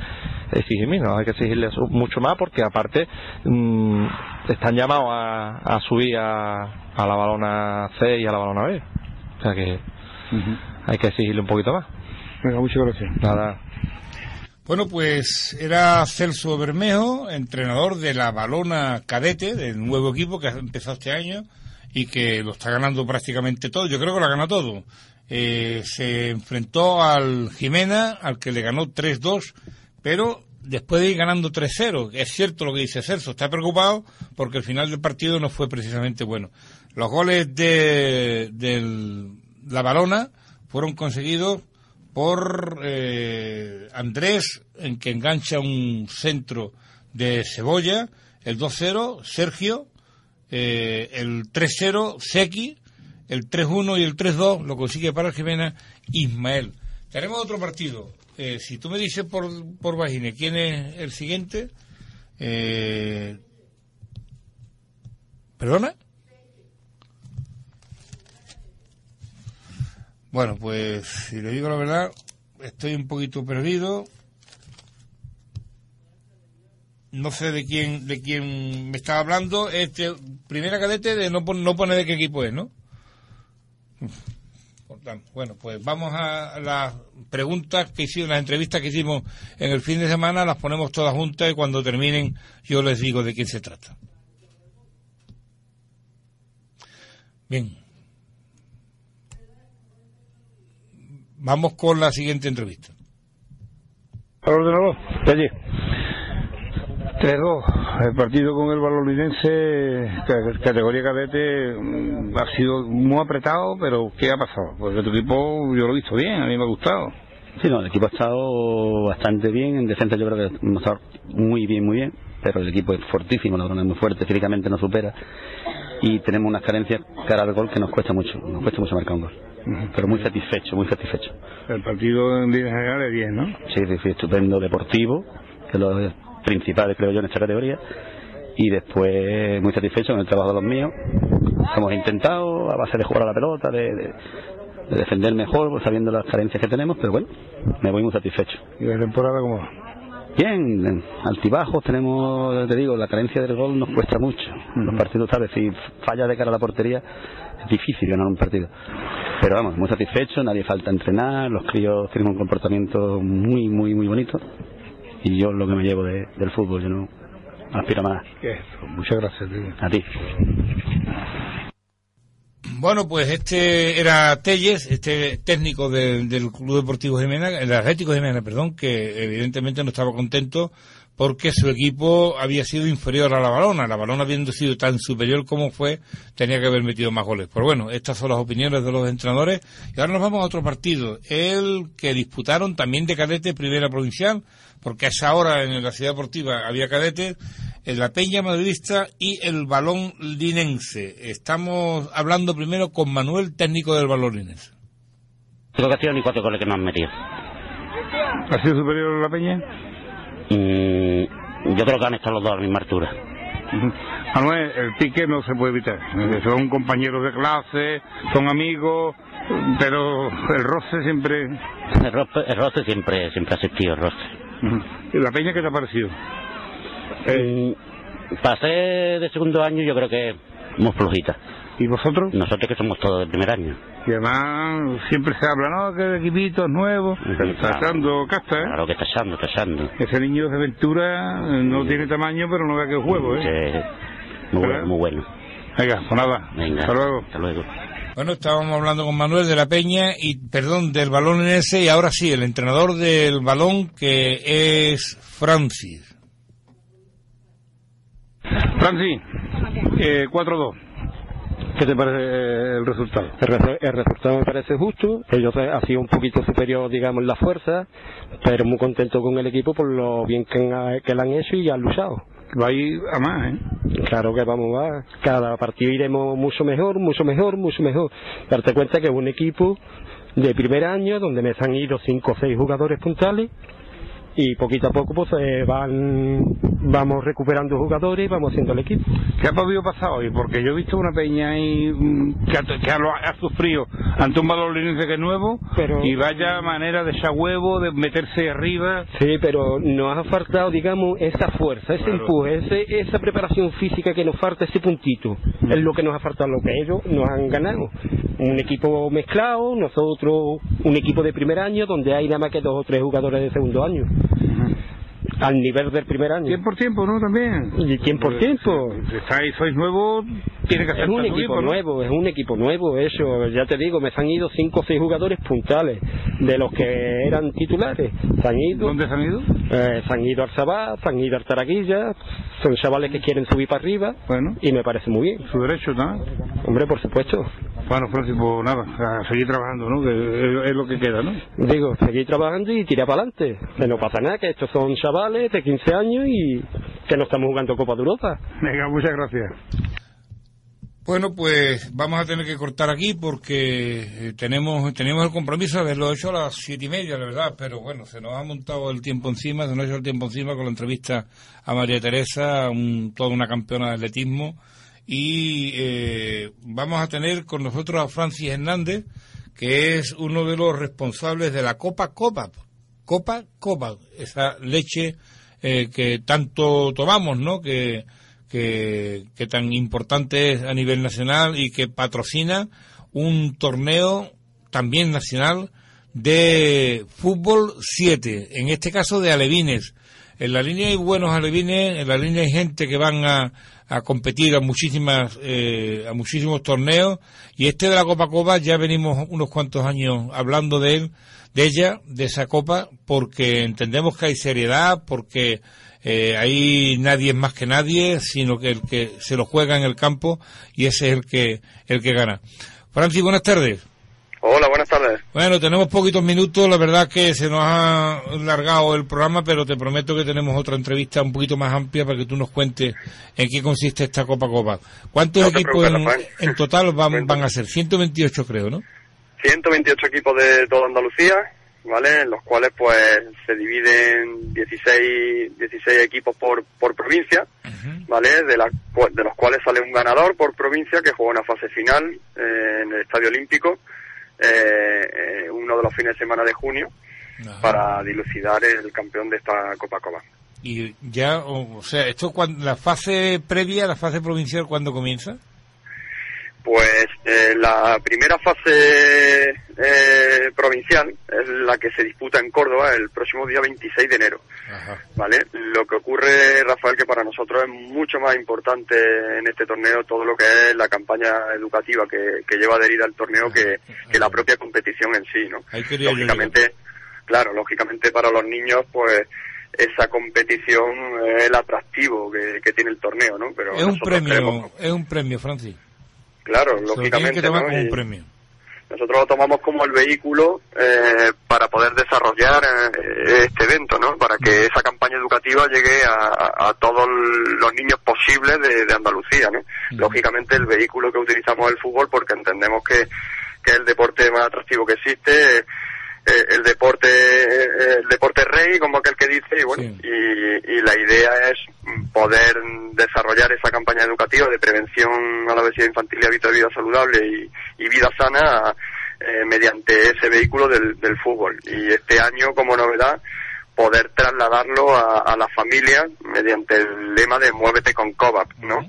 exigir menos, hay que exigirle su- mucho más porque aparte mm, están llamados a, a subir a, a la balona C y a la balona B. O sea que hay que exigirle un poquito más. Venga, muchas gracias. Nada. Bueno, pues era Celso Bermejo, entrenador de la Balona Cadete, del nuevo equipo que ha empezado este año y que lo está ganando prácticamente todo. Yo creo que lo ha ganado todo. Eh, se enfrentó al Jimena, al que le ganó 3-2, pero después de ir ganando 3-0. Es cierto lo que dice Celso, está preocupado porque el final del partido no fue precisamente bueno. Los goles de, del- la Balona fueron conseguidos por eh, Andrés, en que engancha un centro de Cebolla, el 2-0, Sergio, eh, el 3-0, Seki, el 3-1 y el 3-2 lo consigue para Jimena Ismael. Tenemos otro partido. Eh, si tú me dices por, por quién es el siguiente, eh, ¿perdona? Bueno, pues si le digo la verdad, estoy un poquito perdido. No sé de quién de quién me estaba hablando. Este primera cadete de no, no pone de qué equipo es, ¿no? Bueno, pues vamos a las preguntas que hicimos, las entrevistas que hicimos en el fin de semana, las ponemos todas juntas y cuando terminen yo les digo de quién se trata. Bien. Vamos con la siguiente entrevista. ¿Al ordenador? Allí. 3-2. El partido con el Valorinense, ca- categoría cadete, mm, ha sido muy apretado, pero ¿qué ha pasado? Porque tu equipo yo lo he visto bien, a mí me ha gustado. Sí, no, el equipo ha estado bastante bien. En defensa yo creo que hemos estado muy bien, muy bien. Pero el equipo es fortísimo, la verdad es muy fuerte, físicamente nos supera. Y tenemos unas carencias cara al gol que nos cuesta mucho, nos cuesta mucho marcar un gol. Pero muy satisfecho, muy satisfecho. El partido en líneas generales bien, ¿no? Sí, sí, sí, estupendo, deportivo, que lo principal creo yo en esta categoría. Y después muy satisfecho con el trabajo de los míos. Hemos intentado, a base de jugar a la pelota, de, de- de defender mejor, pues, sabiendo las carencias que tenemos, pero bueno, me voy muy satisfecho. ¿Y la temporada cómo va? Bien, en altibajos tenemos, te digo, la carencia del gol nos cuesta mucho. Los partidos, ¿sabes? Si falla de cara a la portería, es difícil ganar un partido. Pero vamos, muy satisfecho, nadie falta entrenar, los críos tienen un comportamiento muy, muy, muy bonito. Y yo lo que me llevo de- del fútbol, yo no aspiro a más. Muchas gracias. tío. A ti. Bueno, pues este era Telles, este técnico del, del Club Deportivo Jimena, el Atlético Jimena, perdón, que evidentemente no estaba contento porque su equipo había sido inferior a la balona. La balona habiendo sido tan superior como fue, tenía que haber metido más goles. Pero bueno, estas son las opiniones de los entrenadores. Y ahora nos vamos a otro partido, el que disputaron también de cadete primera provincial, porque a esa hora en la ciudad deportiva había cadetes, en la Peña Madridista y el Balón Linense. Estamos hablando primero con Manuel, técnico del Balón Linense. Creo que ha sido ni cuatro goles que nos han metido. ¿Ha sido superior a la Peña? Yo creo que han estado los dos a la misma altura. Manuel, el pique no se puede evitar. Eh, Son compañeros de clase, son amigos, pero el roce siempre... El roce, el roce siempre, siempre ha existido, el roce. ¿Y la Peña qué te ha parecido? Mm, ser de segundo año yo creo que muy flojita. ¿Y vosotros? Nosotros que somos todos del primer año. Y además siempre se habla, ¿no? Que el equipito es nuevo, está echando casta, ¿eh? Claro que está echando, está echando. Ese niño de aventura eh, no tiene tamaño, pero no vea que es huevo, ¿eh? Sí, muy bueno, muy bueno. Venga, pues nada. Venga, Hasta luego. Hasta luego. Bueno, estábamos hablando con Manuel de la Peña y, perdón, del balón Linense y ahora sí, el entrenador del balón que es Francis. Francis, eh, 4-2. ¿Qué te parece el resultado? El, el resultado me parece justo. Ellos han sido un poquito superior, digamos, en la fuerza, pero muy contento con el equipo por lo bien que, han, que lo han hecho y han luchado. Va a ir a más, ¿eh? Claro que vamos a. Cada partido iremos mucho mejor, mucho mejor, mucho mejor. Darte cuenta que es un equipo de primer año, donde me han ido cinco o seis jugadores puntales y poquito a poco pues eh, van vamos recuperando jugadores y vamos haciendo el equipo. ¿Qué ha podido pasar hoy? Porque yo he visto una peña ahí mm, que, ha, que ha, sufrido ante un linense que es nuevo Pero- y vaya manera de echar huevo, de meterse arriba. Sí, pero nos ha faltado, digamos, esa fuerza, ese Claro. empuje, ese- esa preparación física que nos falta, ese puntito. Es lo que nos ha faltado, lo que ellos nos han ganado. Un equipo mezclado, nosotros un equipo de primer año, donde hay nada más que dos o tres jugadores de segundo año. Al nivel del primer año. Tiempo por tiempo, ¿no? También. Y tiempo por tiempo. Si estáis, sois nuevos, tiene que ser Es un equipo nuevo, es un equipo nuevo, eso, ya te digo, me han ido cinco o seis jugadores puntales, de los que eran titulares. Se han ido, ¿Dónde se han ido? Eh, se han ido al Sabá, se han ido al Taraguilla, son chavales que quieren subir para arriba, Bueno. y me parece muy bien. Su derecho, ¿no? Hombre, por supuesto. Bueno, Francis, pues nada, a seguir trabajando, ¿no? Que es, es lo que queda, ¿no? Digo, seguir trabajando y tirar para adelante. Que no pasa nada, que estos son chavales de 15 años y que no estamos jugando Copa de Europa. Venga, muchas gracias. Bueno, pues vamos a tener que cortar aquí porque eh, tenemos tenemos el compromiso de haberlo hecho a las siete y media, la verdad, pero bueno, se nos ha montado el tiempo encima, se nos ha hecho el tiempo encima con la entrevista a María Teresa, un- toda una campeona de atletismo, y eh, vamos a tener con nosotros a Francis Hernández, que es uno de los responsables de la Copa Copa, Copa Copa, esa leche eh, que tanto tomamos, ¿no? Que, que, que tan importante es a nivel nacional y que patrocina un torneo también nacional de fútbol 7, en este caso de alevines. En la línea hay buenos alevines, en la línea hay gente que van a, a competir a muchísimas eh, a muchísimos torneos y este de la Copa Copa ya venimos unos cuantos años hablando de él, de ella, de esa copa, porque entendemos que hay seriedad, porque eh, ahí nadie es más que nadie, sino que el que se lo juega en el campo y ese es el que el que gana. Francis, buenas tardes. Hola, buenas tardes. Bueno, tenemos poquitos minutos, la verdad que se nos ha largado el programa, pero te prometo que tenemos otra entrevista un poquito más amplia para que tú nos cuentes en qué consiste esta Copa Copa. ¿Cuántos No equipos en, en total van, (laughs) van a ser? 128 creo, ¿no? 128 equipos de toda Andalucía, ¿vale? En los cuales pues se dividen 16, 16 equipos por, por provincia, ¿vale? De, la de los cuales sale un ganador por provincia que juega una fase final eh, en el Estadio Olímpico, eh, eh, uno de los fines de semana de junio, para dilucidar el campeón de esta Copa Copa. Y ya, o, o sea, esto cuando, la fase previa, la fase provincial, ¿cuándo comienza? Pues eh, la primera fase eh, provincial es la que se disputa en Córdoba el próximo día 26 de enero. ¿Vale? Lo que ocurre, Rafael, que para nosotros es mucho más importante en este torneo todo lo que es la campaña educativa que, que lleva adherida al torneo que, que la propia competición en sí, ¿no? Lógicamente, claro, lógicamente para los niños, pues esa competición es el atractivo que, que tiene el torneo, ¿no? Pero Es un premio, queremos- es un premio, Francis. Claro, lógicamente, que tomar ¿no? como un Y- premio. nosotros lo tomamos como el vehículo eh, para poder desarrollar eh, este evento, ¿no? Para que esa campaña educativa llegue a, a- a todos los niños posibles de, de Andalucía, ¿no? Lógicamente el vehículo que utilizamos es el fútbol porque entendemos que, que es el deporte más atractivo que existe, eh, el deporte eh, el deporte rey, como aquel que dice, y bueno, y, y la idea es poder desarrollar esa campaña educativa de prevención a la obesidad infantil y hábito de vida saludable y, y vida sana eh, mediante ese vehículo del, del fútbol. Y este año, como novedad, poder trasladarlo a, a las familias mediante el lema de Muévete con COVAP, ¿no?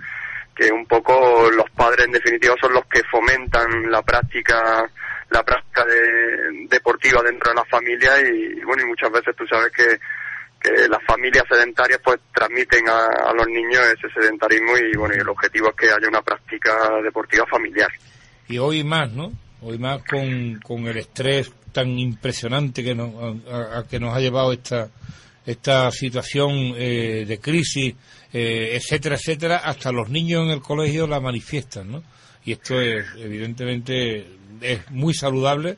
Que un poco los padres, en definitiva, son los que fomentan la práctica la práctica de- deportiva dentro de la familia y, bueno y muchas veces tú sabes que, que las familias sedentarias pues transmiten a, los niños ese sedentarismo y bueno y el objetivo es que haya una práctica deportiva familiar Y hoy más, ¿no? Hoy más con, con el estrés tan impresionante que nos, que nos ha llevado esta, esta situación eh, de crisis, eh, etcétera, etcétera, hasta los niños en el colegio la manifiestan, ¿no? Y esto es, evidentemente, es muy saludable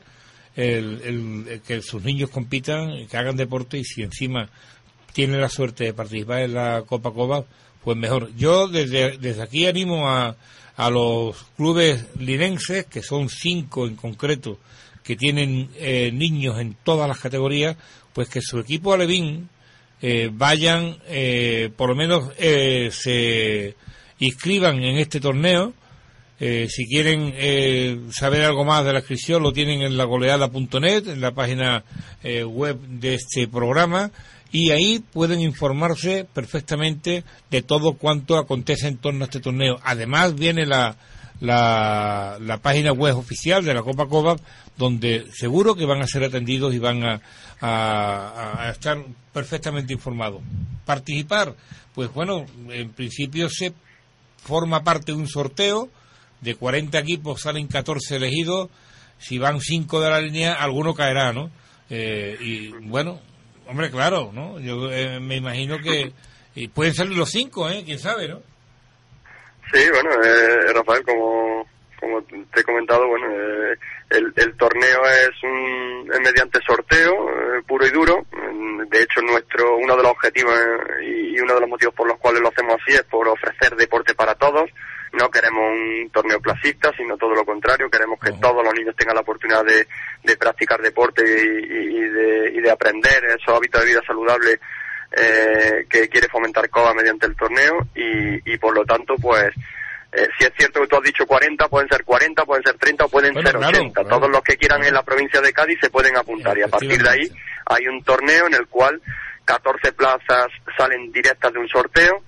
el, el- que sus niños compitan, que hagan deporte y si encima tienen la suerte de participar en la Copa Copa, pues mejor. Yo desde, desde aquí animo a, a los clubes linenses, que son cinco en concreto, que tienen eh, niños en todas las categorías, pues que su equipo alevín eh, vayan, eh, por lo menos eh, se inscriban en este torneo. Eh, si quieren eh, saber algo más de la inscripción, lo tienen en lagoleada.net, en la página eh, web de este programa, y ahí pueden informarse perfectamente de todo cuanto acontece en torno a este torneo. Además, viene la, la, la página web oficial de la Copa Copa, donde seguro que van a ser atendidos y van a- a estar perfectamente informados. Participar, pues bueno, en principio se forma parte de un sorteo, de 40 equipos salen 14 elegidos, si van 5 de la línea, alguno caerá, ¿no? Eh, y bueno, hombre, claro, ¿no? Yo eh, me imagino que y pueden salir los 5, ¿eh? ¿Quién sabe, no? Sí, bueno, eh, Rafael, como, como te he comentado, bueno, eh, el, el torneo es, un, es mediante sorteo eh, puro y duro. De hecho, nuestro uno de los objetivos eh, y uno de los motivos por los cuales lo hacemos así es por ofrecer deporte para todos. No queremos un torneo clasista, sino todo lo contrario. Queremos que todos los niños tengan la oportunidad de, de practicar deporte y, de, y de aprender esos hábitos de vida saludables eh, que quiere fomentar COBA mediante el torneo y, y por lo tanto pues eh, si es cierto que tú has dicho 40, pueden ser 40, pueden ser 30 o pueden Bueno, ser claro, 80. claro. Todos los que quieran en la provincia de Cádiz se pueden apuntar y a partir de ahí hay un torneo en el cual 14 plazas salen directas de un sorteo.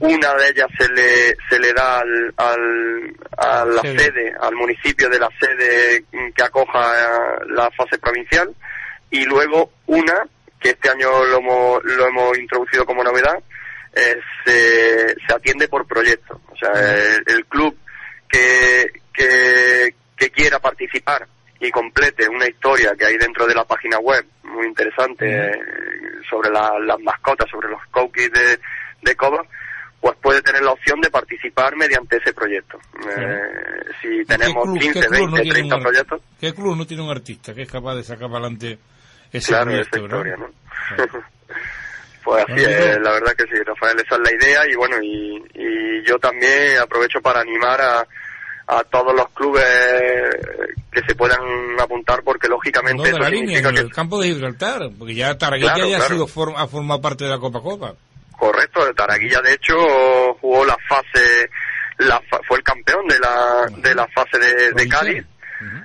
Una de ellas se le, se le da al, al- a la Sede. sede, al municipio de la sede que acoja eh, la fase provincial. Y luego una que este año lo hemos, lo hemos introducido como novedad eh, se, se atiende por proyecto. O sea el, el club que, que, que quiera participar y complete una historia que hay dentro de la página web muy interesante eh, sobre la- las mascotas sobre los cookies de, de Coba pues puede tener la opción de participar mediante ese proyecto. Eh, si tenemos club- 15, qué club no 20, tiene 30 un- proyectos, ¿Qué club no tiene un artista que es capaz de sacar para adelante ese claro, proyecto, esa historia, ¿no? ¿no? (laughs) pues así es, la verdad que sí, Rafael, esa es la idea y bueno, y, y yo también aprovecho para animar a, a todos los clubes que se puedan apuntar porque lógicamente No, de eso la línea, en que el campo de Gibraltar, porque ya Taraguilla Claro, ya ha, sido form- ha formado parte de la Copa Copa. Correcto, el Taraguilla de hecho jugó la fase, la fue el campeón de la, de la fase de, de Cádiz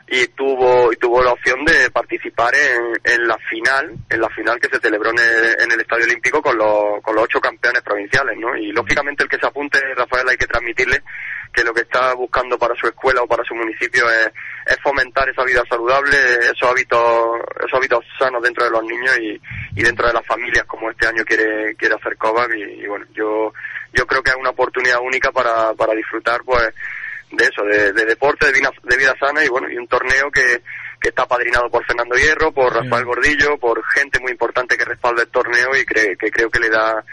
y tuvo y tuvo la opción de participar en, en la final, en la final que se celebró en el, en el Estadio Olímpico con los, con los ocho campeones provinciales, ¿no? Y lógicamente el que se apunte, Rafael, hay que transmitirle que lo que está buscando para su escuela o para su municipio es, es fomentar esa vida saludable, esos hábitos, esos hábitos sanos dentro de los niños y, y dentro de las familias como este año quiere, quiere hacer COVAC y, y bueno, yo, yo creo que es una oportunidad única para, para disfrutar pues de eso, de, de deporte, de vida, de vida sana y bueno, y un torneo que, que está padrinado por Fernando Hierro, por Rafael Gordillo, por gente muy importante que respalda el torneo y cre- que creo que le da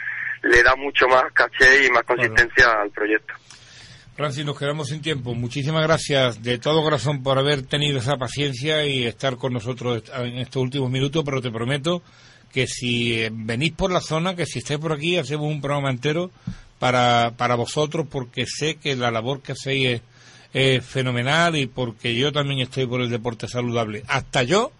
le da mucho más caché y más consistencia al proyecto. Francis, nos quedamos sin tiempo. Muchísimas gracias de todo corazón por haber tenido esa paciencia y estar con nosotros en estos últimos minutos, pero te prometo que si eh, venís por la zona, que si estáis por aquí, hacemos un programa entero para, para vosotros, porque sé que la labor que hacéis es, es fenomenal y porque yo también estoy por el deporte saludable. Hasta yo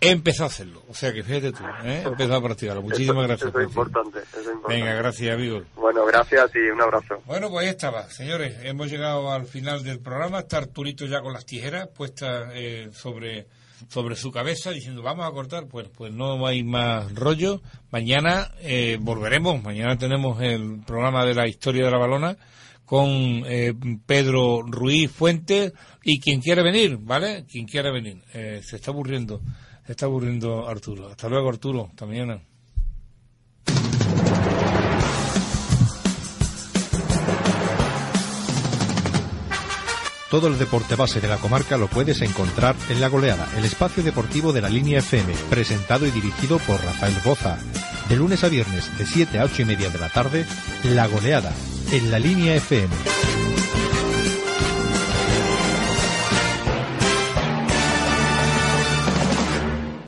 he empezado a hacerlo. O sea que fíjate tú, ¿eh? he empezado a practicarlo. Muchísimas Eso- gracias. Eso es importante, eso es importante. Venga, gracias, amigos. Bueno, gracias y un abrazo. Bueno, pues ahí estaba, señores. Hemos llegado al final del programa. Está Arturito ya con las tijeras puestas eh, sobre, sobre su cabeza, diciendo, vamos a cortar. Pues, pues no hay más rollo. Mañana eh, volveremos. Mañana tenemos el programa de la historia de la balona con eh, Pedro Ruiz Fuentes y quien quiera venir, ¿vale? Quien quiera venir. Eh, se está aburriendo, se está aburriendo Arturo. Hasta luego, Arturo. Hasta mañana. Todo el deporte base de la comarca lo puedes encontrar en La Goleada, el espacio deportivo de la línea FM, presentado y dirigido por Rafael Boza. De lunes a viernes, de 7 a 8 y media de la tarde, La Goleada, en la línea FM.